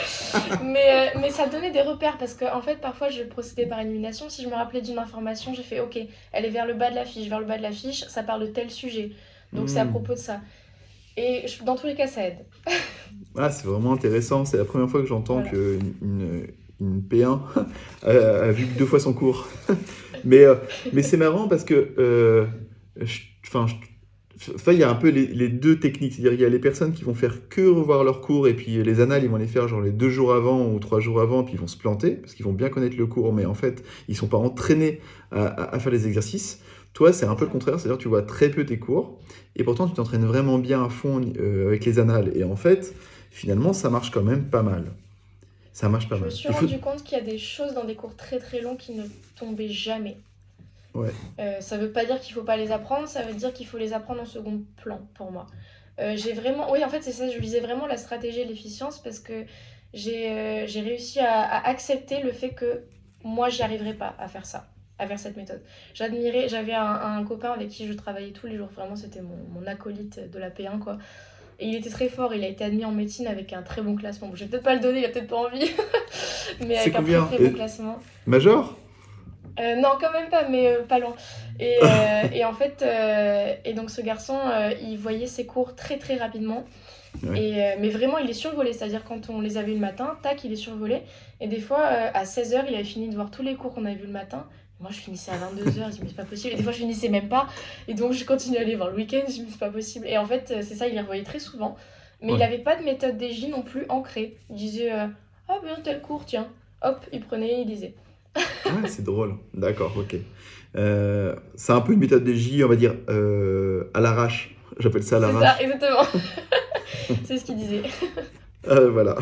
mais, euh, mais ça donnait des repères parce que en fait parfois je procédais par élimination. Si je me rappelais d'une information, j'ai fait ok, elle est vers le bas de la fiche, vers le bas de la fiche, ça parle de tel sujet. Donc c'est à hmm. propos de ça. Et dans tous les cas, ça aide. ah, c'est vraiment intéressant. C'est la première fois que j'entends qu'une une, P1 a, vu deux fois son cours. mais euh, mais c'est marrant parce que euh, enfin, il y a un peu les, deux techniques. C'est-à-dire, il y a les personnes qui vont faire que revoir leur cours et puis les annales, ils vont les faire genre les deux jours avant ou trois jours avant, puis ils vont se planter parce qu'ils vont bien connaître le cours, mais en fait, ils sont pas entraînés à, faire les exercices. Toi, c'est un peu le contraire, c'est-à-dire tu vois très peu tes cours et pourtant tu t'entraînes vraiment bien à fond euh, avec les annales. Et en fait, finalement, ça marche quand même pas mal. Ça marche pas mal. Je me suis rendu compte qu'il y a des choses dans des cours très très longs qui ne tombaient jamais. Ouais. Euh, ça veut pas dire qu'il faut pas les apprendre, ça veut dire qu'il faut les apprendre en second plan pour moi. Euh, j'ai vraiment, oui, en fait, c'est ça, je visais vraiment la stratégie et l'efficience parce que j'ai euh, réussi à, accepter le fait que moi, j'y arriverais pas à faire ça, à faire cette méthode. J'admirais, j'avais un, copain avec qui je travaillais tous les jours, vraiment, c'était mon, mon, acolyte de la P1, quoi. Et il était très fort, il a été admis en médecine avec un très bon classement. Bon, je vais peut-être pas le donner, il a peut-être pas envie, mais avec un très, très bon classement. Major? Euh, non, quand même pas, mais euh, pas loin. Et, euh, et en fait, et donc ce garçon, il voyait ses cours très très rapidement. Et, mais vraiment, il est survolé. C'est-à-dire, quand on les a vus le matin, tac, il est survolé. Et des fois, à 16h, il avait fini de voir tous les cours qu'on avait vus le matin. Moi, je finissais à 22h, je me dis, c'est pas possible. Et des fois, je finissais même pas. Et donc, je continuais à aller voir le week-end, je me dis, c'est pas possible. Et en fait, c'est ça, il les revoyait très souvent. Mais il n'avait pas de méthode DJ non plus ancrée. Il disait, ah, bien, tel cours, tiens. Hop, il prenait, il disait ouais, c'est drôle. D'accord, ok. Euh, c'est un peu une méthode de J, on va dire, euh, à l'arrache. J'appelle ça à l'arrache. C'est ça, exactement. c'est ce qu'il disait. Euh, voilà.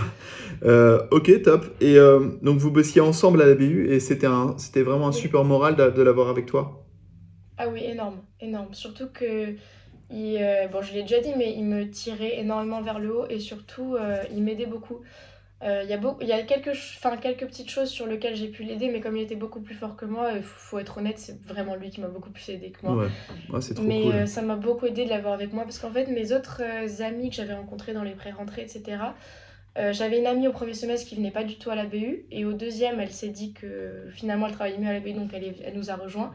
ok, top. Et donc vous bossiez ensemble à la BU et c'était vraiment un support moral de, de l'avoir avec toi? Ah oui, énorme, énorme. Surtout que, il, bon, je l'ai déjà dit, mais il me tirait énormément vers le haut et surtout, il m'aidait beaucoup. Euh, il y a, il y a quelques, quelques petites choses sur lesquelles j'ai pu l'aider, mais comme il était beaucoup plus fort que moi, il faut, être honnête, c'est vraiment lui qui m'a beaucoup plus aidé que moi. Ouais. trop mais euh, ça m'a beaucoup aidé de l'avoir avec moi, parce qu'en fait, mes autres euh, amis que j'avais rencontrés dans les pré-rentrées, etc., j'avais une amie au premier semestre qui venait pas du tout à la BU, et au deuxième, elle s'est dit que finalement, elle travaillait mieux à la BU, donc elle, elle nous a rejoints.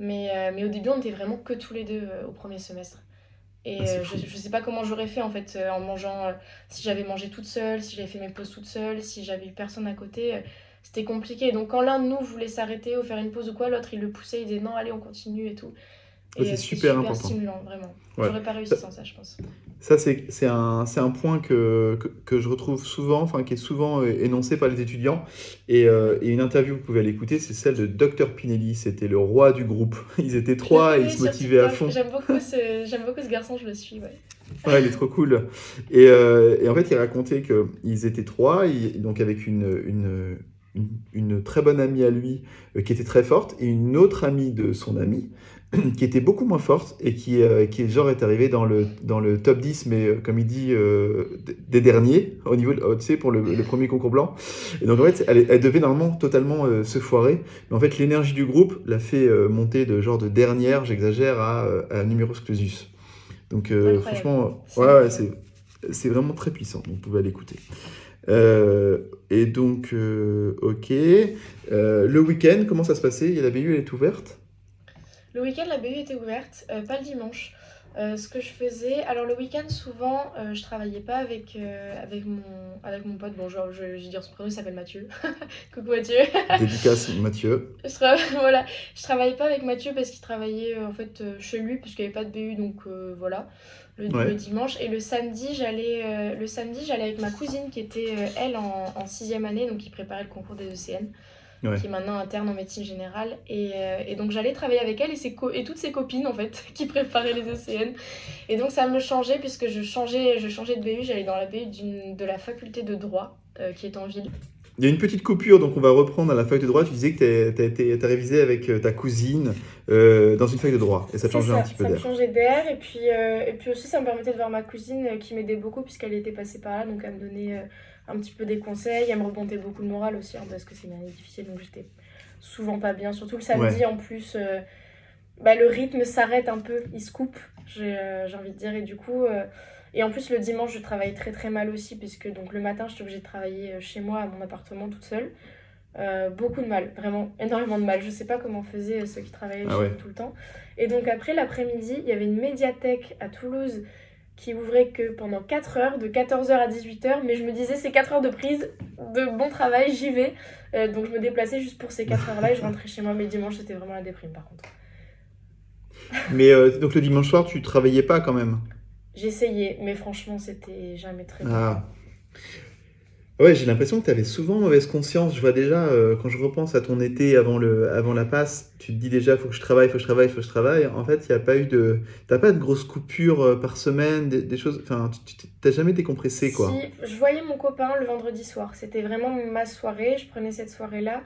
Mais, mais au début, on était vraiment que tous les deux au premier semestre. Et ah, euh, je, je sais pas comment j'aurais fait en fait euh, en mangeant, euh, si j'avais mangé toute seule, si j'avais fait mes pauses toute seule, si j'avais eu personne à côté, c'était compliqué. Donc quand l'un de nous voulait s'arrêter ou faire une pause ou quoi, l'autre il le poussait, il disait non, allez, on continue et tout. Et c'est super, super stimulant, vraiment. J'aurais pas réussi sans ça, je pense. Ça, c'est un, un point que, que, que, je retrouve souvent, enfin, qui est souvent euh, énoncé par les étudiants. Et, euh, et une interview, vous pouvez aller écouter, c'est celle de Dr Pinelli. C'était le roi du groupe. Ils étaient trois et ils se motivaient à fond. J'aime beaucoup, ce, beaucoup ce garçon, je le suis, ouais. Ouais, il est trop cool. Et, euh, et en fait, il racontait qu'ils étaient trois, donc avec une, une, une, une, très bonne amie à lui qui était très forte et une autre amie de son ami qui était beaucoup moins forte et qui, euh, qui genre est arrivée dans le, dans le top 10, mais euh, comme il dit, euh, des derniers, au niveau, tu sais, pour le, premier concours blanc. Et donc en fait, elle, elle devait normalement totalement se foirer, mais en fait, l'énergie du groupe l'a fait monter de genre de dernière, j'exagère, à, à clausus. Donc franchement, ouais, c'est, c'est vraiment très puissant, donc vous pouvez l'écouter. et donc, ok. le week-end, comment ça se passait? La BU, elle est ouverte? Le week-end, la BU était ouverte, euh, pas le dimanche. Euh, ce que je faisais, alors le week-end, souvent, euh, je travaillais pas avec, avec, mon, avec mon pote. Bon, genre, je, vais dire son prénom, il s'appelle Mathieu. Coucou Mathieu. Dédicace Mathieu. je, voilà. je travaillais pas avec Mathieu parce qu'il travaillait en fait chez lui, puisqu'il n'y avait pas de BU, donc voilà. Le, dimanche et le samedi j'allais le samedi j'allais avec ma cousine qui était elle en, en sixième année donc qui préparait le concours des ECN qui est maintenant interne en médecine générale. Et, et donc j'allais travailler avec elle et, ses et toutes ses copines en fait qui préparaient les ECN. Et donc ça me changeait puisque je changeais, je changeais de BU, j'allais dans la BU de la faculté de droit qui est en ville. Il y a une petite coupure, donc on va reprendre à la fac de droit. Tu disais que tu as, révisé avec euh, ta cousine euh, dans une fac de droit et ça te changeait un petit peu d'air. Ça me changeait d'air et, puis euh, et puis aussi ça me permettait de voir ma cousine qui m'aidait beaucoup puisqu'elle était passée par là, donc elle me donnait un petit peu des conseils, elle me rebondait beaucoup le moral aussi hein, parce que c'est une année difficile donc j'étais souvent pas bien, surtout le samedi en plus. bah, le rythme s'arrête un peu, il se coupe, j'ai envie de dire, et du coup et en plus, le dimanche, je travaille très très mal aussi, puisque donc, le matin, je suis obligée de travailler euh, chez moi, à mon appartement, toute seule. Euh, beaucoup de mal, vraiment énormément de mal. Je sais pas comment faisaient euh, ceux qui travaillaient ah tout le temps. Et donc après l'après-midi, il y avait une médiathèque à Toulouse qui ouvrait que pendant 4 heures, de 14h à 18h, mais je me disais c'est 4 heures de prise, de bon travail, j'y vais. donc je me déplaçais juste pour ces 4 heures-là et je rentrais chez moi, mais dimanche c'était vraiment la déprime par contre. Mais donc le dimanche soir, tu travaillais pas quand même? J'essayais, mais franchement, c'était jamais très bien. Ah. Ouais, j'ai l'impression que tu avais souvent mauvaise conscience. Je vois déjà, euh, quand je repense à ton été avant, le, avant la passe, tu te dis déjà, faut que je travaille, faut que je travaille, faut que je travaille. En fait, il n'y a pas eu de. T'as pas de grosses coupures euh, par semaine, des, choses. Enfin, tu n'as jamais décompressé, quoi. Si, je voyais mon copain le vendredi soir. C'était vraiment ma soirée. Je prenais cette soirée-là.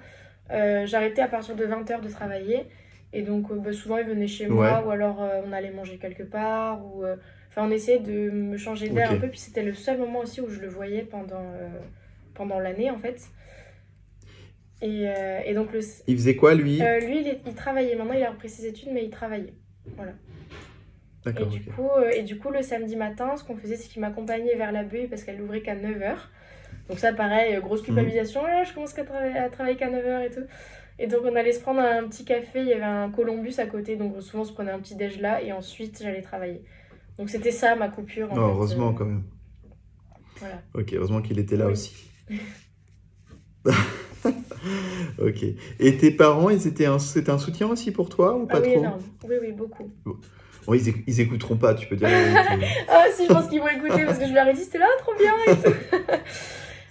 Euh, j'arrêtais à partir de 20h de travailler. Et donc, bah, souvent, il venait chez moi, ou alors on allait manger quelque part, ou on essayait de me changer d'air un peu, puis c'était le seul moment aussi où je le voyais pendant, pendant l'année en fait. Et, euh, et, donc le... Il faisait quoi lui euh, Lui, il, travaillait. Maintenant, il a repris ses études, mais il travaillait. Voilà. Et, du coup, et du coup, le samedi matin, ce qu'on faisait, c'est qu'il m'accompagnait vers la bulle parce qu'elle l'ouvrait qu'à 9h. Donc ça, pareil, grosse mhm. culpabilisation. Là, je commence à, travailler, à travailler qu'à 9h et tout. Et donc on allait se prendre un petit café, il y avait un Columbus à côté, donc souvent on se prenait un petit déj là et ensuite j'allais travailler. Donc c'était ça ma coupure. En heureusement euh, quand même. Voilà. Ok, heureusement qu'il était là aussi. Ok. Et tes parents, ils étaient un, c'était un soutien aussi pour toi ou pas ah oui, trop énorme. Oui, oui, beaucoup. Bon. ils, ils, écouteront pas, tu peux dire. ah si, je pense qu'ils vont écouter parce que je leur ai dit c'était là, trop bien et tout.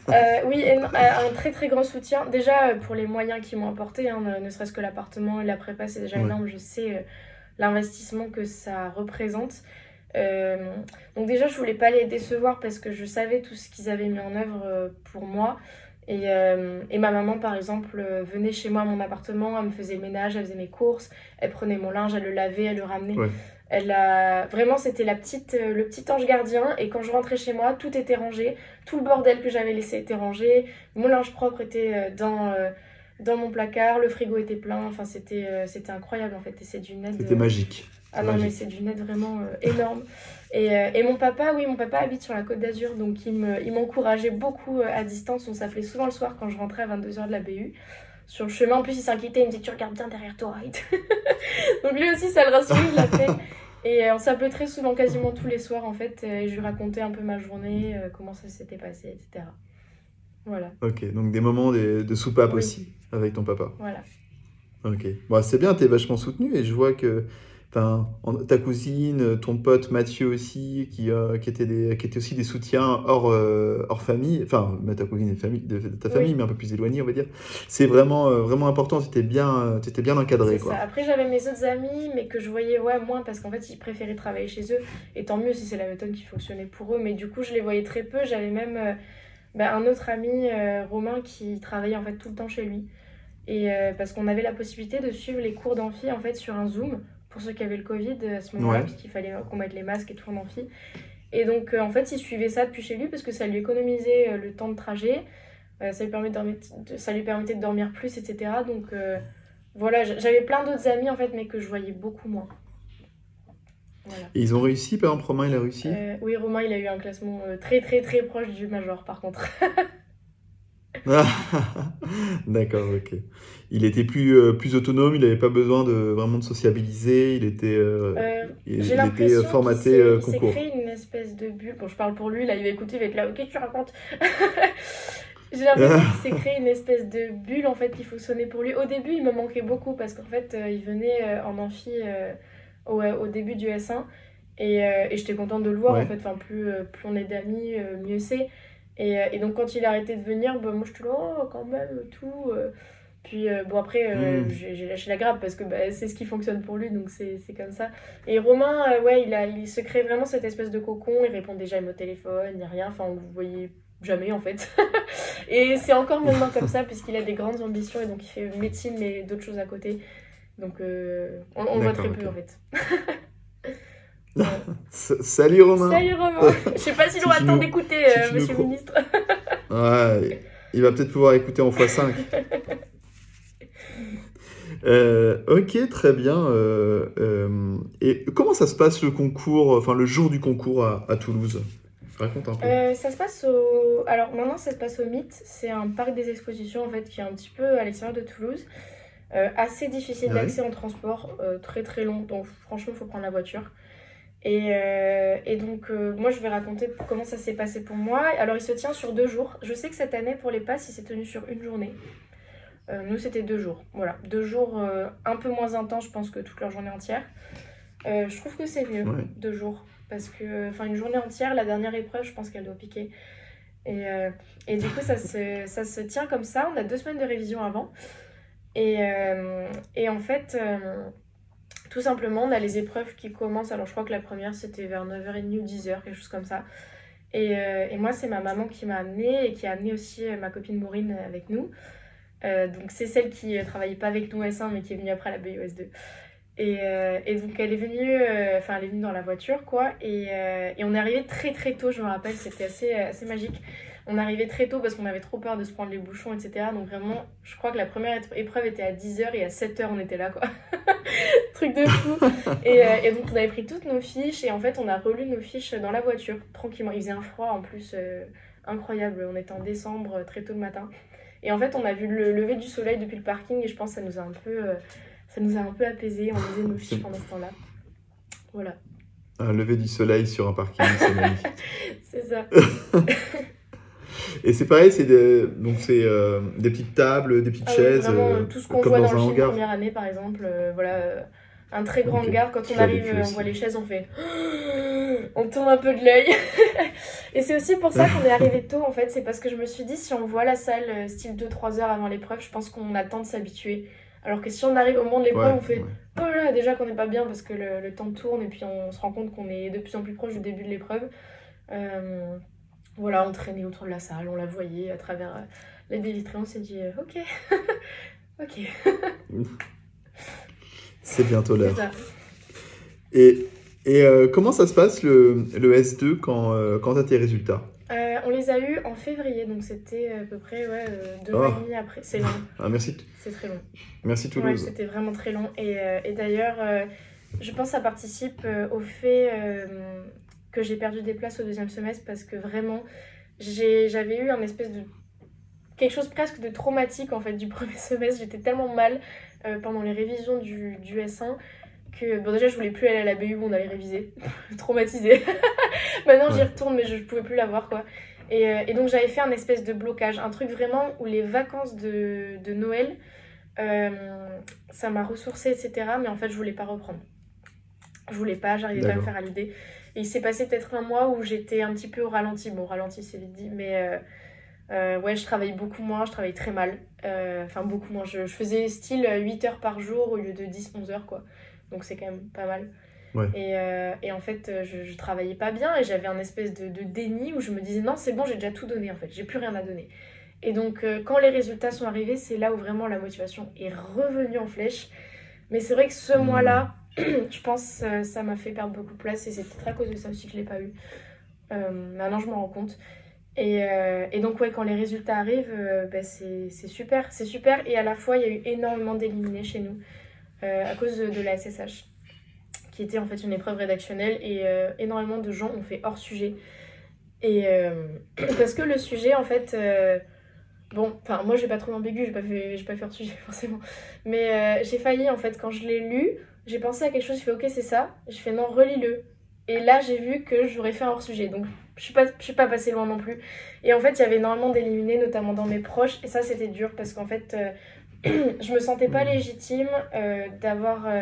Euh, oui, euh, un très très grand soutien. Déjà pour les moyens qu'ils m'ont apporté, hein, ne, serait-ce que l'appartement et la prépa, c'est déjà énorme. Je sais l'investissement que ça représente. Euh, donc déjà, je voulais pas les décevoir parce que je savais tout ce qu'ils avaient mis en œuvre euh, pour moi. Et, euh, et, ma maman, par exemple, venait chez moi à mon appartement, elle me faisait le ménage, elle faisait mes courses, elle prenait mon linge, elle le lavait, elle le ramenait. Elle a... Vraiment, c'était la petite, le petit ange gardien. Et quand je rentrais chez moi, tout était rangé. Tout le bordel que j'avais laissé était rangé. Mon linge propre était dans, dans mon placard. Le frigo était plein. Enfin, c'était c'était incroyable, en fait. Et c'est d'une aide... C'était magique. Ah non, mais c'est d'une aide vraiment euh, énorme. Et, euh, et, mon papa, oui, mon papa habite sur la côte d'Azur, donc il m'encourageait beaucoup euh, à distance. On s'appelait souvent le soir quand je rentrais à 22h de la BU. Sur le chemin, en plus, il s'inquiétait, il me dit Tu regardes bien derrière toi. donc lui aussi, ça le rassurait, il l'appelait. Et on s'appelait très souvent, quasiment tous les soirs en fait. Et je lui racontais un peu ma journée, comment ça s'était passé, etc. Voilà. Ok, donc des moments de, de soupape aussi avec ton papa. Voilà. Ok. Bon, c'est bien, t'es vachement soutenu et je vois que ta cousine, ton pote Mathieu aussi, qui, euh, qui, était des, qui était aussi des soutiens hors, euh, hors famille, enfin, ta cousine est famille, de, ta famille, mais un peu plus éloignée, on va dire. C'est vraiment, euh, vraiment important, tu étais bien, étais bien encadré. Quoi. Ça. Après, j'avais mes autres amis, mais que je voyais ouais, moins parce qu'en fait, ils préféraient travailler chez eux. Et tant mieux si c'est la méthode qui fonctionnait pour eux, mais du coup, je les voyais très peu. J'avais même bah, un autre ami, Romain, qui travaillait en fait tout le temps chez lui. Et parce qu'on avait la possibilité de suivre les cours d'amphi en fait sur un Zoom pour ceux qui avaient le Covid à ce moment-là, puisqu'il fallait qu'on mette les masques et tout en amphi. Et donc, euh, en fait, il suivait ça depuis chez lui parce que ça lui économisait euh, le temps de trajet, euh, ça, lui permettait de ça lui permettait de dormir plus, etc. Donc, voilà, j'avais plein d'autres amis, en fait, mais que je voyais beaucoup moins. Et ils ont réussi, par exemple, Romain, il a réussi? Oui, Romain, il a eu un classement très, très, très proche du major, par contre. D'accord, ok. Il était plus, euh, plus autonome, il n'avait pas besoin de vraiment de sociabiliser, il était, euh, euh, il, était formaté concours. Il s'est créé une espèce de bulle. Bon, je parle pour lui, là, il va écouter, il va être là, ok, tu racontes. J'ai l'impression qu'il s'est créé une espèce de bulle en fait qui fonctionnait pour lui. Au début, il me manquait beaucoup parce qu'en fait, il venait en amphi au, au, début du S1 et, et j'étais contente de le voir en fait. Enfin, plus, plus on est d'amis, mieux c'est. Et, et, donc, quand il a arrêté de venir, bah, moi je te dis, oh, quand même, tout. Puis puis, bon, après, hmm. j'ai lâché la grappe parce que bah, c'est ce qui fonctionne pour lui, donc c'est comme ça. Et Romain, ouais, il, a, il se crée vraiment cette espèce de cocon. Il répond déjà au téléphone, il n'y a rien. Enfin, vous voyez jamais en fait. et c'est encore maintenant comme ça puisqu'il a des grandes ambitions et donc il fait médecine mais d'autres choses à côté. Donc euh, on, on voit très peu en fait. Salut Romain. Salut Romain. Je sais pas s'il aura le temps d'écouter, euh, monsieur le ministre. ouais, il va peut-être pouvoir écouter en x5. Euh, ok, très bien. et comment ça se passe le concours, enfin le jour du concours à, à Toulouse? Raconte un peu. Euh, ça se passe au. Alors maintenant, ça se passe au Mythe. C'est un parc des expositions en fait qui est un petit peu à l'extérieur de Toulouse. Euh, assez difficile d'accès en transport, euh, très très long. Donc franchement, il faut prendre la voiture. Et, et donc, moi, je vais raconter comment ça s'est passé pour moi. Alors, il se tient sur deux jours. Je sais que cette année, pour les passes, il s'est tenu sur une journée. nous, c'était deux jours. Voilà, deux jours un peu moins intenses, je pense, que toute leur journée entière. je trouve que c'est mieux, deux jours parce que, enfin, une journée entière, la dernière épreuve, je pense qu'elle doit piquer. Et, euh, et, du coup, ça se, ça se tient comme ça. On a deux semaines de révision avant. Et, euh, et en fait, euh, tout simplement, on a les épreuves qui commencent. Alors, je crois que la première, c'était vers 9h30 ou 10h, quelque chose comme ça. Et, et moi, c'est ma maman qui m'a amenée et qui a amené aussi ma copine Maureen avec nous. donc, c'est celle qui ne travaillait pas avec nous S1, mais qui est venue après la BUS2. Et, euh, et, donc elle est venue, euh, enfin elle est venue dans la voiture quoi, et, euh, et, on est arrivé très très tôt, je me rappelle, c'était assez, assez magique. On arrivé très tôt parce qu'on avait trop peur de se prendre les bouchons, etc. Donc vraiment, je crois que la première épreuve était à 10h et à 7h on était là quoi. Truc de fou. Et, et, donc on avait pris toutes nos fiches et en fait on a relu nos fiches dans la voiture, tranquillement. Il faisait un froid en plus incroyable, on était en décembre, très tôt le matin. Et en fait on a vu le lever du soleil depuis le parking et je pense que ça nous a un peu ça nous a un peu apaisé. On lisait nos fiches pendant ce temps-là. Voilà. Un lever du soleil sur un parking, c'est magnifique. c'est ça. Et c'est pareil, c'est des, donc c'est euh, des petites tables, des petites ah chaises. vraiment, euh, tout ce qu'on voit dans, le film première année, par exemple. Euh, voilà, un très grand hangar. Quand on arrive, on voit les chaises, on fait. on tourne un peu de l'œil. et c'est aussi pour ça qu'on est arrivé tôt, en fait. C'est parce que je me suis dit, si on voit la salle style 2-3 heures avant l'épreuve, je pense qu'on a le temps de s'habituer. Alors que si on arrive au moment de l'épreuve, on fait oh là, déjà qu'on n'est pas bien parce que le, temps tourne et puis on se rend compte qu'on est de plus en plus proche du début de l'épreuve. Euh, voilà, on traînait autour de la salle, on la voyait à travers euh, les vitrées, on s'est dit euh, ok, ok. C'est bientôt l'heure. Et, et comment ça se passe le, le S2 quand, quand tu as tes résultats? Euh, on les a eus en février, donc c'était à peu près ouais, euh, deux mois et oh. demi après. C'est long. Ah, merci. C'est très long. Merci Toulouse. Ouais, c'était vraiment très long. Et, euh, et d'ailleurs, je pense que ça participe au fait que j'ai perdu des places au deuxième semestre parce que vraiment, j'avais eu un espèce de. quelque chose presque de traumatique en fait du premier semestre. J'étais tellement mal pendant les révisions du, du S1 que bon déjà je voulais plus aller à la BU où on allait réviser. Traumatisée. Maintenant j'y retourne mais je, pouvais plus la voir quoi. Et, euh, et donc j'avais fait un espèce de blocage un truc vraiment où les vacances de, de Noël euh, ça m'a ressourcé etc mais en fait je voulais pas reprendre. Je voulais pas j'arrivais pas à me faire à l'idée. Et il s'est passé peut-être un mois où j'étais un petit peu au ralenti. Bon ralenti c'est vite dit mais euh, ouais, je travaillais beaucoup moins, je travaillais très mal. Enfin, beaucoup moins. Je, je, faisais style 8 heures par jour au lieu de 10-11 heures, quoi donc c'est quand même pas mal. Et, euh, et, en fait, euh, je, je, travaillais pas bien et j'avais un espèce de, de, déni où je me disais non, c'est bon, j'ai déjà tout donné en fait, j'ai plus rien à donner. Et donc, euh, quand les résultats sont arrivés, c'est là où vraiment la motivation est revenue en flèche. Mais c'est vrai que ce mmh. mois-là, je pense ça m'a fait perdre beaucoup de place et c'est peut-être à cause de ça aussi que je l'ai pas eu. maintenant, je m'en rends compte. Et, et, donc, ouais, quand les résultats arrivent, bah, c'est super. C'est super. Et à la fois, il y a eu énormément d'éliminés chez nous. Euh, à cause de, la SSH, qui était en fait une épreuve rédactionnelle et euh, énormément de gens ont fait hors sujet. Et euh, parce que le sujet, en fait, bon, enfin, moi j'ai pas trop ambigu, j'ai pas fait, j'ai pas fait hors sujet forcément, mais j'ai failli en fait quand je l'ai lu, j'ai pensé à quelque chose, je fais ok, c'est ça, j'ai fait non, relis-le. Et là, j'ai vu que j'aurais fait un hors sujet, donc je suis pas, je suis pas passée loin non plus. Et en fait, il y avait énormément d'éliminés, notamment dans mes proches, et ça c'était dur parce qu'en fait, je me sentais pas légitime euh, d'avoir euh,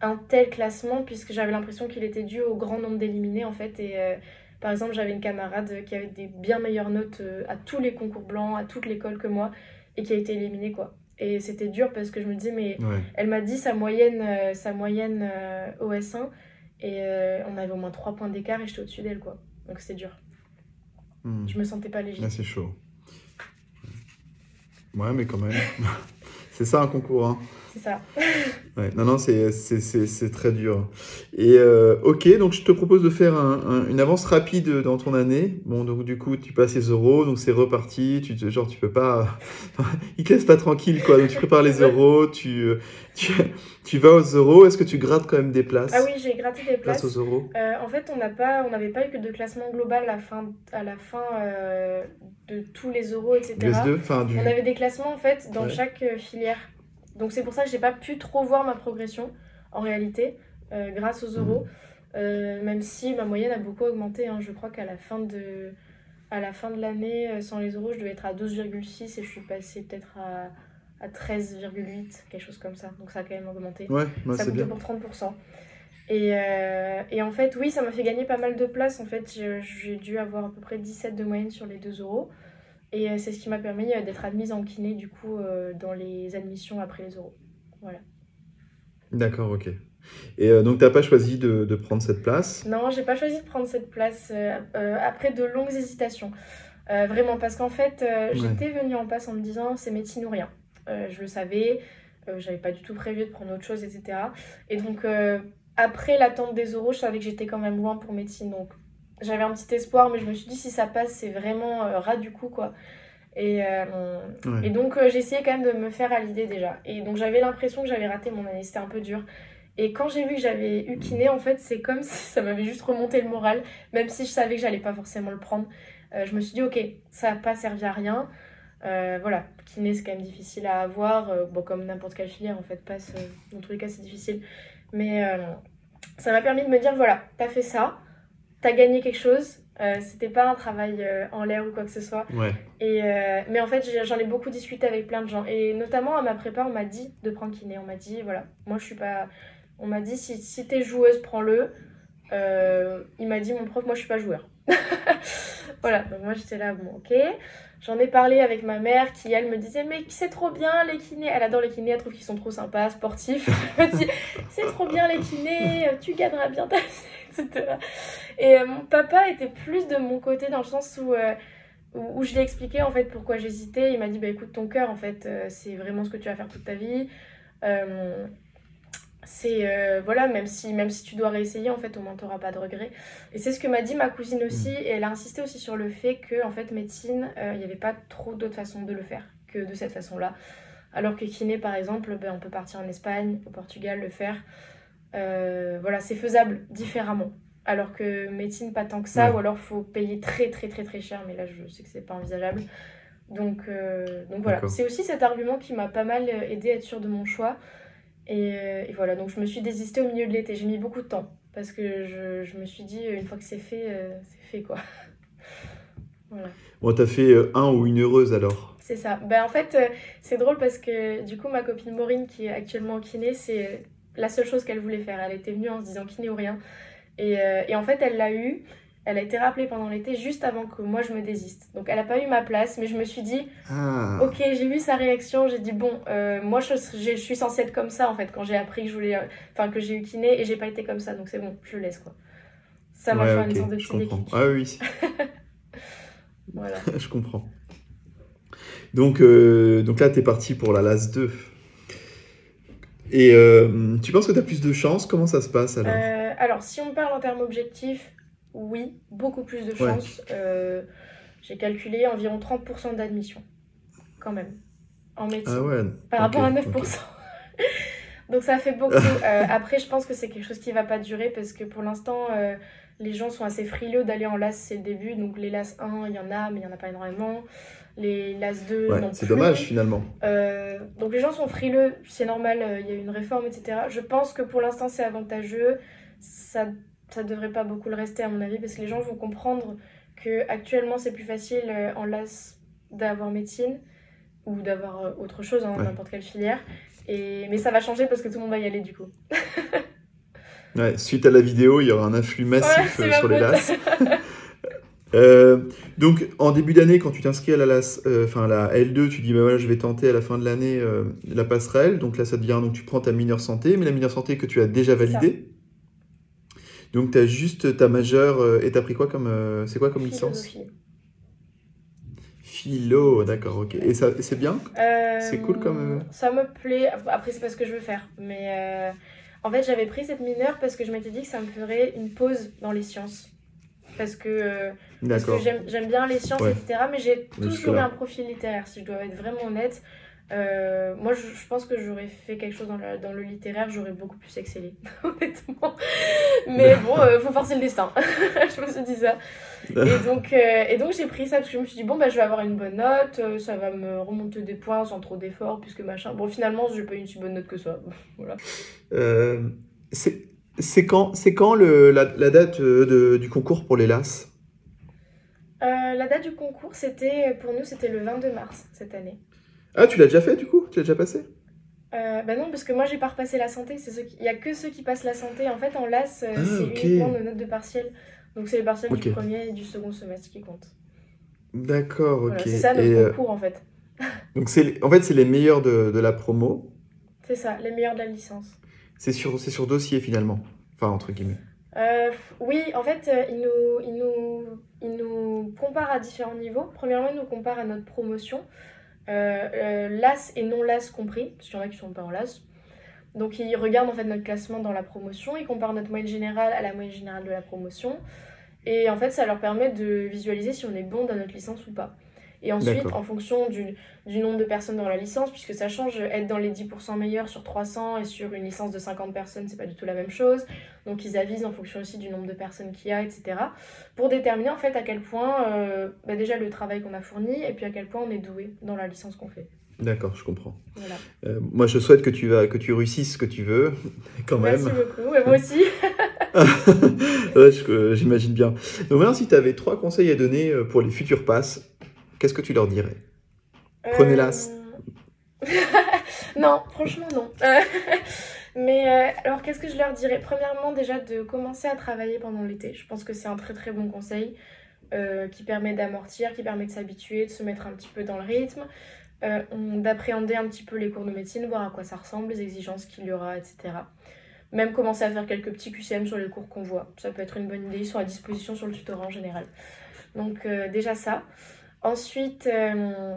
un tel classement puisque j'avais l'impression qu'il était dû au grand nombre d'éliminés en fait et euh, par exemple j'avais une camarade qui avait des bien meilleures notes à tous les concours blancs à toute l'école que moi et qui a été éliminée quoi Et c'était dur parce que je me disais, mais elle m'a dit sa moyenne, sa moyenne OS1 et on avait au moins 3 points d'écart et j'étais au-dessus d'elle, quoi. Donc c'était dur. Hmm. Je me sentais pas légitime. c'est chaud. Ouais, mais quand même. c'est ça un concours. Hein. C'est ça. ouais, non, non, c'est très dur. Et euh, ok, donc je te propose de faire une avance rapide dans ton année. Bon, donc du coup, tu passes les euros, donc c'est reparti. Tu, genre, tu peux pas. Ils te laissent pas tranquille, quoi. Donc tu prépares les euros, tu, tu, tu vas aux euros. Est-ce que tu grattes quand même des places? Ah oui, j'ai gratté des places. aux euros euh, En fait, on n'avait pas, pas eu que de classement global à la fin, à la fin euh, de tous les euros, etc. On avait des classements, en fait, dans chaque filière. Donc c'est pour ça que j'ai pas pu trop voir ma progression en réalité euh, grâce aux euros. Mhm. Euh, même si ma moyenne a beaucoup augmenté. Hein. Je crois qu'à la fin de à la fin de l'année, euh, sans les euros, je devais être à 12,6 et je suis passée peut-être à, à 13,8, quelque chose comme ça. Donc ça a quand même augmenté. Ouais, ça a pour 30%. Et, et, en fait, oui, ça m'a fait gagner pas mal de place. En fait, j'ai dû avoir à peu près 17 de moyenne sur les 2 euros. Et euh, c'est ce qui m'a permis euh, d'être admise en kiné, du coup, euh, dans les admissions après les euros. Voilà. D'accord, ok. Et donc, tu n'as pas choisi de, de, prendre cette place? Non, j'ai pas choisi de prendre cette place après de longues hésitations. vraiment, parce qu'en fait, j'étais venue en passe en me disant c'est médecine ou rien. je le savais, j'avais pas du tout prévu de prendre autre chose, etc. Et donc, après l'attente des euros, je savais que j'étais quand même loin pour médecine. Donc, j'avais un petit espoir, mais je me suis dit si ça passe, c'est vraiment euh, ras du coup, quoi. Et, euh, et donc, euh, essayé quand même de me faire à l'idée déjà. Et donc, j'avais l'impression que j'avais raté mon année, c'était un peu dur. Et quand j'ai vu que j'avais eu kiné, en fait, c'est comme si ça m'avait juste remonté le moral, même si je savais que j'allais pas forcément le prendre. je me suis dit, ok, ça n'a pas servi à rien. voilà, kiné, c'est quand même difficile à avoir. bon, comme n'importe quelle filière, en fait, passe. dans tous les cas, c'est difficile. Mais ça m'a permis de me dire, voilà, t'as fait ça t'as gagné quelque chose. Euh, c'était pas un travail euh, en l'air ou quoi que ce soit. Et, euh, mais en fait, j'en ai beaucoup discuté avec plein de gens. Et notamment à ma prépa, on m'a dit de prendre kiné. On m'a dit, voilà, moi je suis pas. On m'a dit, si, si t'es joueuse, prends-le. il m'a dit, mon prof, moi je suis pas joueur. voilà, donc moi j'étais là, bon, ok. J'en ai parlé avec ma mère qui, elle, me disait Mais c'est trop bien les kinés. Elle adore les kinés, elle trouve qu'ils sont trop sympas, sportifs. Elle me dit C'est trop bien les kinés, tu gagneras bien ta vie, etc. Et euh, mon papa était plus de mon côté dans le sens où, euh, où, je lui ai expliqué en fait pourquoi j'hésitais. Il m'a dit Bah écoute, ton cœur, en fait, euh, c'est vraiment ce que tu vas faire toute ta vie c'est euh, voilà même si même si tu dois réessayer en fait au moins tu pas de regrets. Et c'est ce que m'a dit ma cousine aussi mm. et elle a insisté aussi sur le fait que en fait médecine euh, il n'y avait pas trop d'autres façons de le faire que de cette façon là alors que kiné par exemple ben, on peut partir en Espagne au Portugal le faire. Euh, voilà c'est faisable différemment. Alors que médecine pas tant que ça ou alors faut payer très très très très cher mais là je sais que c'est pas envisageable. Donc donc voilà. C'est aussi cet argument qui m'a pas mal aidé à être sûre de mon choix euh, et, voilà, donc je me suis désistée au milieu de l'été. J'ai mis beaucoup de temps parce que je, je me suis dit, une fois que c'est fait, euh, c'est fait quoi. voilà. Bon, t'as fait euh, un ou une heureuse alors? C'est ça. Ben, en fait, c'est drôle parce que du coup, ma copine Maureen, qui est actuellement en kiné, c'est la seule chose qu'elle voulait faire. Elle était venue en se disant kiné ou rien. Et, et en fait, elle l'a eu. Elle a été rappelée pendant l'été juste avant que moi je me désiste. Donc elle n'a pas eu ma place, mais je me suis dit, ah. ok, j'ai vu sa réaction, j'ai dit bon, euh, moi je, je, suis censée être comme ça en fait quand j'ai appris que je voulais, enfin que j'ai eu kiné et j'ai pas été comme ça, donc c'est bon, je laisse quoi. Ça m'a fait une sorte de je comprends. Ah oui. voilà. je comprends. Donc, euh, donc là, tu es parti pour la LAS 2. Et euh, tu penses que tu as plus de chance? Comment ça se passe alors? Alors, si on parle en termes objectifs, oui, beaucoup plus de chances. Euh, j'ai calculé environ 30% d'admission, quand même, en médecine. Ah par rapport à 9%. Donc ça fait beaucoup. Euh, après, je pense que c'est quelque chose qui va pas durer parce que pour l'instant, euh, les gens sont assez frileux d'aller en LAS, c'est le début. Donc les LAS 1, il y en a, mais il n'y en a pas énormément. Les LAS 2, C'est dommage finalement. donc les gens sont frileux, c'est normal, il y a une réforme, etc. Je pense que pour l'instant, c'est avantageux. Ça ça devrait pas beaucoup le rester à mon avis parce que les gens vont comprendre que actuellement c'est plus facile euh, en LAS d'avoir médecine ou d'avoir euh, autre chose, hein, n'importe quelle filière. Et... Mais ça va changer parce que tout le monde va y aller du coup. ouais, suite à la vidéo, il y aura un influx massif euh, sur les LAS. Euh, donc, en début d'année, quand tu t'inscris à la, euh, enfin, la L2, tu dis, bah voilà, je vais tenter à la fin de l'année euh, la passerelle. Donc là, ça devient, donc tu prends ta mineure santé, mais la mineure santé que tu as déjà validée. Donc, tu as juste ta majeure, et tu as pris quoi comme, c'est quoi comme licence Philo, d'accord, ok. Et ça, c'est bien? C'est cool comme... Ça me plaît. Après, c'est pas ce que je veux faire. Mais en fait, j'avais pris cette mineure parce que je m'étais dit que ça me ferait une pause dans les sciences parce que, euh, que j'aime bien les sciences, etc. Mais j'ai toujours un profil littéraire, si je dois être vraiment honnête. Euh, moi, je, pense que j'aurais fait quelque chose dans le, dans le littéraire, j'aurais beaucoup plus excellé, honnêtement. Mais bon, il euh, faut forcer le destin. je me suis dit ça. Et donc, et donc j'ai pris ça parce que je me suis dit, bon, bah, je vais avoir une bonne note, ça va me remonter des points sans trop d'efforts, puisque machin. Bon, finalement, je n'ai pas eu une si bonne note que ça. voilà. c'est quand, quand le, la, la date euh, de, du concours pour les LAS euh, La date du concours, c'était pour nous, c'était le 22 mars cette année. Ah, tu l'as déjà fait du coup? Tu l'as déjà passé? Euh, bah non, parce que moi j'ai pas repassé la santé. C'est Il y a que ceux qui passent la santé. En fait, en LAS, ah, c'est uniquement nos notes de partiel. Donc c'est les partiels du premier et du second semestre qui comptent. D'accord, ok. c'est ça notre concours en fait. Donc c'est, en fait, c'est les meilleurs de, de la promo. C'est ça, les meilleurs de la licence. C'est sur, sur dossier finalement, enfin entre guillemets. Euh, oui, en fait, euh, il, nous, il, nous, il nous compare à différents niveaux. Premièrement, il nous compare à notre promotion, euh, LAS et non LAS compris, parce qu'il y en a qui sont pas en LAS. Donc, il regarde en fait notre classement dans la promotion, il compare notre moyenne générale à la moyenne générale de la promotion. Et en fait, ça leur permet de visualiser si on est bon dans notre licence ou pas. Et ensuite, en fonction du, du, nombre de personnes dans la licence, puisque ça change, être dans les 10% meilleurs sur 300 et sur une licence de 50 personnes, c'est pas du tout la même chose. Donc ils avisent en fonction aussi du nombre de personnes qu'il y a, etc. Pour déterminer en fait à quel point, euh, bah déjà le travail qu'on a fourni et puis à quel point on est doué dans la licence qu'on fait. D'accord, je comprends. Voilà. Euh, moi, je souhaite que tu, vas, que tu réussisses ce que tu veux, quand même. Merci beaucoup, et moi aussi. ouais, J'imagine bien. Donc maintenant, si tu avais trois conseils à donner euh, pour les futurs passes, qu'est-ce que tu leur dirais? Prenez-las. Euh, non, franchement, non. Mais euh, alors, qu'est-ce que je leur dirais? Premièrement, déjà de commencer à travailler pendant l'été. Je pense que c'est un très très bon conseil euh, qui permet d'amortir, qui permet de s'habituer, de se mettre un petit peu dans le rythme, d'appréhender un petit peu les cours de médecine, voir à quoi ça ressemble, les exigences qu'il y aura, etc. Même commencer à faire quelques petits QCM sur les cours qu'on voit. Ça peut être une bonne idée, ils sont à disposition sur le tutorat en général. Donc déjà ça. Ensuite, euh,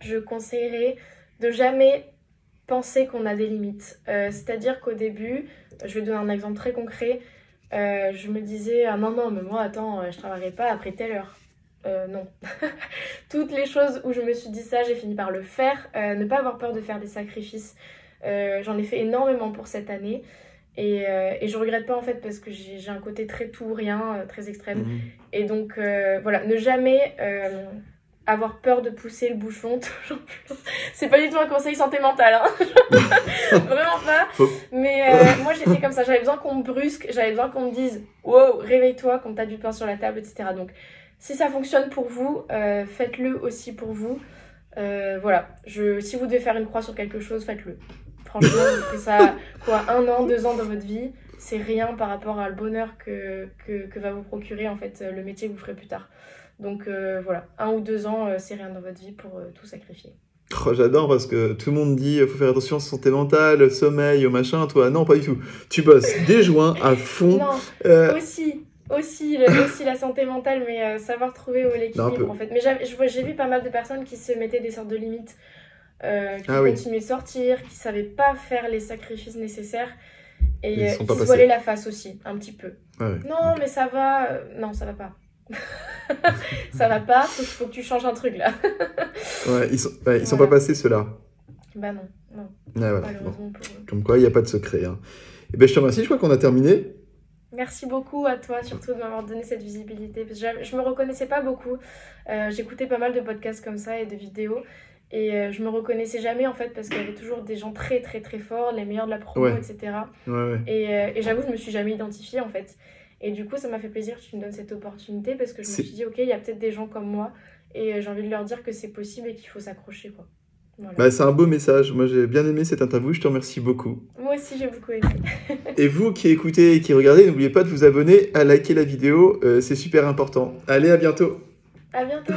je conseillerais de jamais penser qu'on a des limites. Euh, c'est-à-dire qu'au début, je vais donner un exemple très concret, euh, je me disais, ah non, non, mais moi, attends, je travaillerai pas après telle heure. non. Toutes les choses où je me suis dit ça, j'ai fini par le faire. ne pas avoir peur de faire des sacrifices. J'en ai fait énormément pour cette année. Et, euh, et, je regrette pas en fait parce que j'ai un côté très tout ou rien, euh, très extrême. Mhm. Et donc euh, voilà, ne jamais avoir peur de pousser le bouchon. c'est pas du tout un conseil santé mentale, hein. vraiment pas. Mais moi j'étais comme ça, j'avais besoin qu'on me brusque, j'avais besoin qu'on me dise wow, réveille-toi, qu'on t'a du pain sur la table, etc. Donc si ça fonctionne pour vous, faites-le aussi pour vous. voilà, je, si vous devez faire une croix sur quelque chose, faites-le. Franchement, vous ferez ça quoi, un an, deux ans dans votre vie, c'est rien par rapport à le bonheur que, que, que, va vous procurer en fait le métier que vous ferez plus tard. Donc euh, voilà, un ou deux ans, euh, c'est rien dans votre vie pour euh, tout sacrifier. Oh, J'adore parce que tout le monde dit faut faire attention à sa santé mentale, sommeil, au machin. Toi, non, pas du tout. Tu bosses des joints à fond. Non, aussi, aussi, aussi la santé mentale, mais savoir trouver l'équilibre en fait. Mais j'ai vu pas mal de personnes qui se mettaient des sortes de limites. Euh, qui ah continuaient de sortir, qui savaient pas faire les sacrifices nécessaires et euh, qui se voilaient la face aussi, un petit peu. Ah non, mais ça va. Euh, non, ça va pas. ça va pas, faut, faut que tu changes un truc là. ouais, ils sont, ils sont pas passés ceux-là. Bah non, non. Malheureusement Comme quoi, il n'y a pas de secret. Hein. Et eh ben, je te remercie, je crois qu'on a terminé. Merci beaucoup à toi, surtout de m'avoir donné cette visibilité. Parce que je me reconnaissais pas beaucoup. J'écoutais pas mal de podcasts comme ça et de vidéos. Et euh, je me reconnaissais jamais en fait parce qu'il y avait toujours des gens très très très forts, les meilleurs de la promo, etc. Et, euh, et j'avoue, je me suis jamais identifiée en fait. Et du coup, ça m'a fait plaisir que tu me donnes cette opportunité parce que je me suis dit, ok, il y a peut-être des gens comme moi et euh, j'ai envie de leur dire que c'est possible et qu'il faut s'accrocher quoi. Bah, c'est un beau message. Moi, j'ai bien aimé cette interview. Je te remercie beaucoup. Moi aussi, j'ai beaucoup aimé. et vous qui écoutez et qui regardez, n'oubliez pas de vous abonner, à liker la vidéo. Euh, c'est super important. Allez, à bientôt. À bientôt.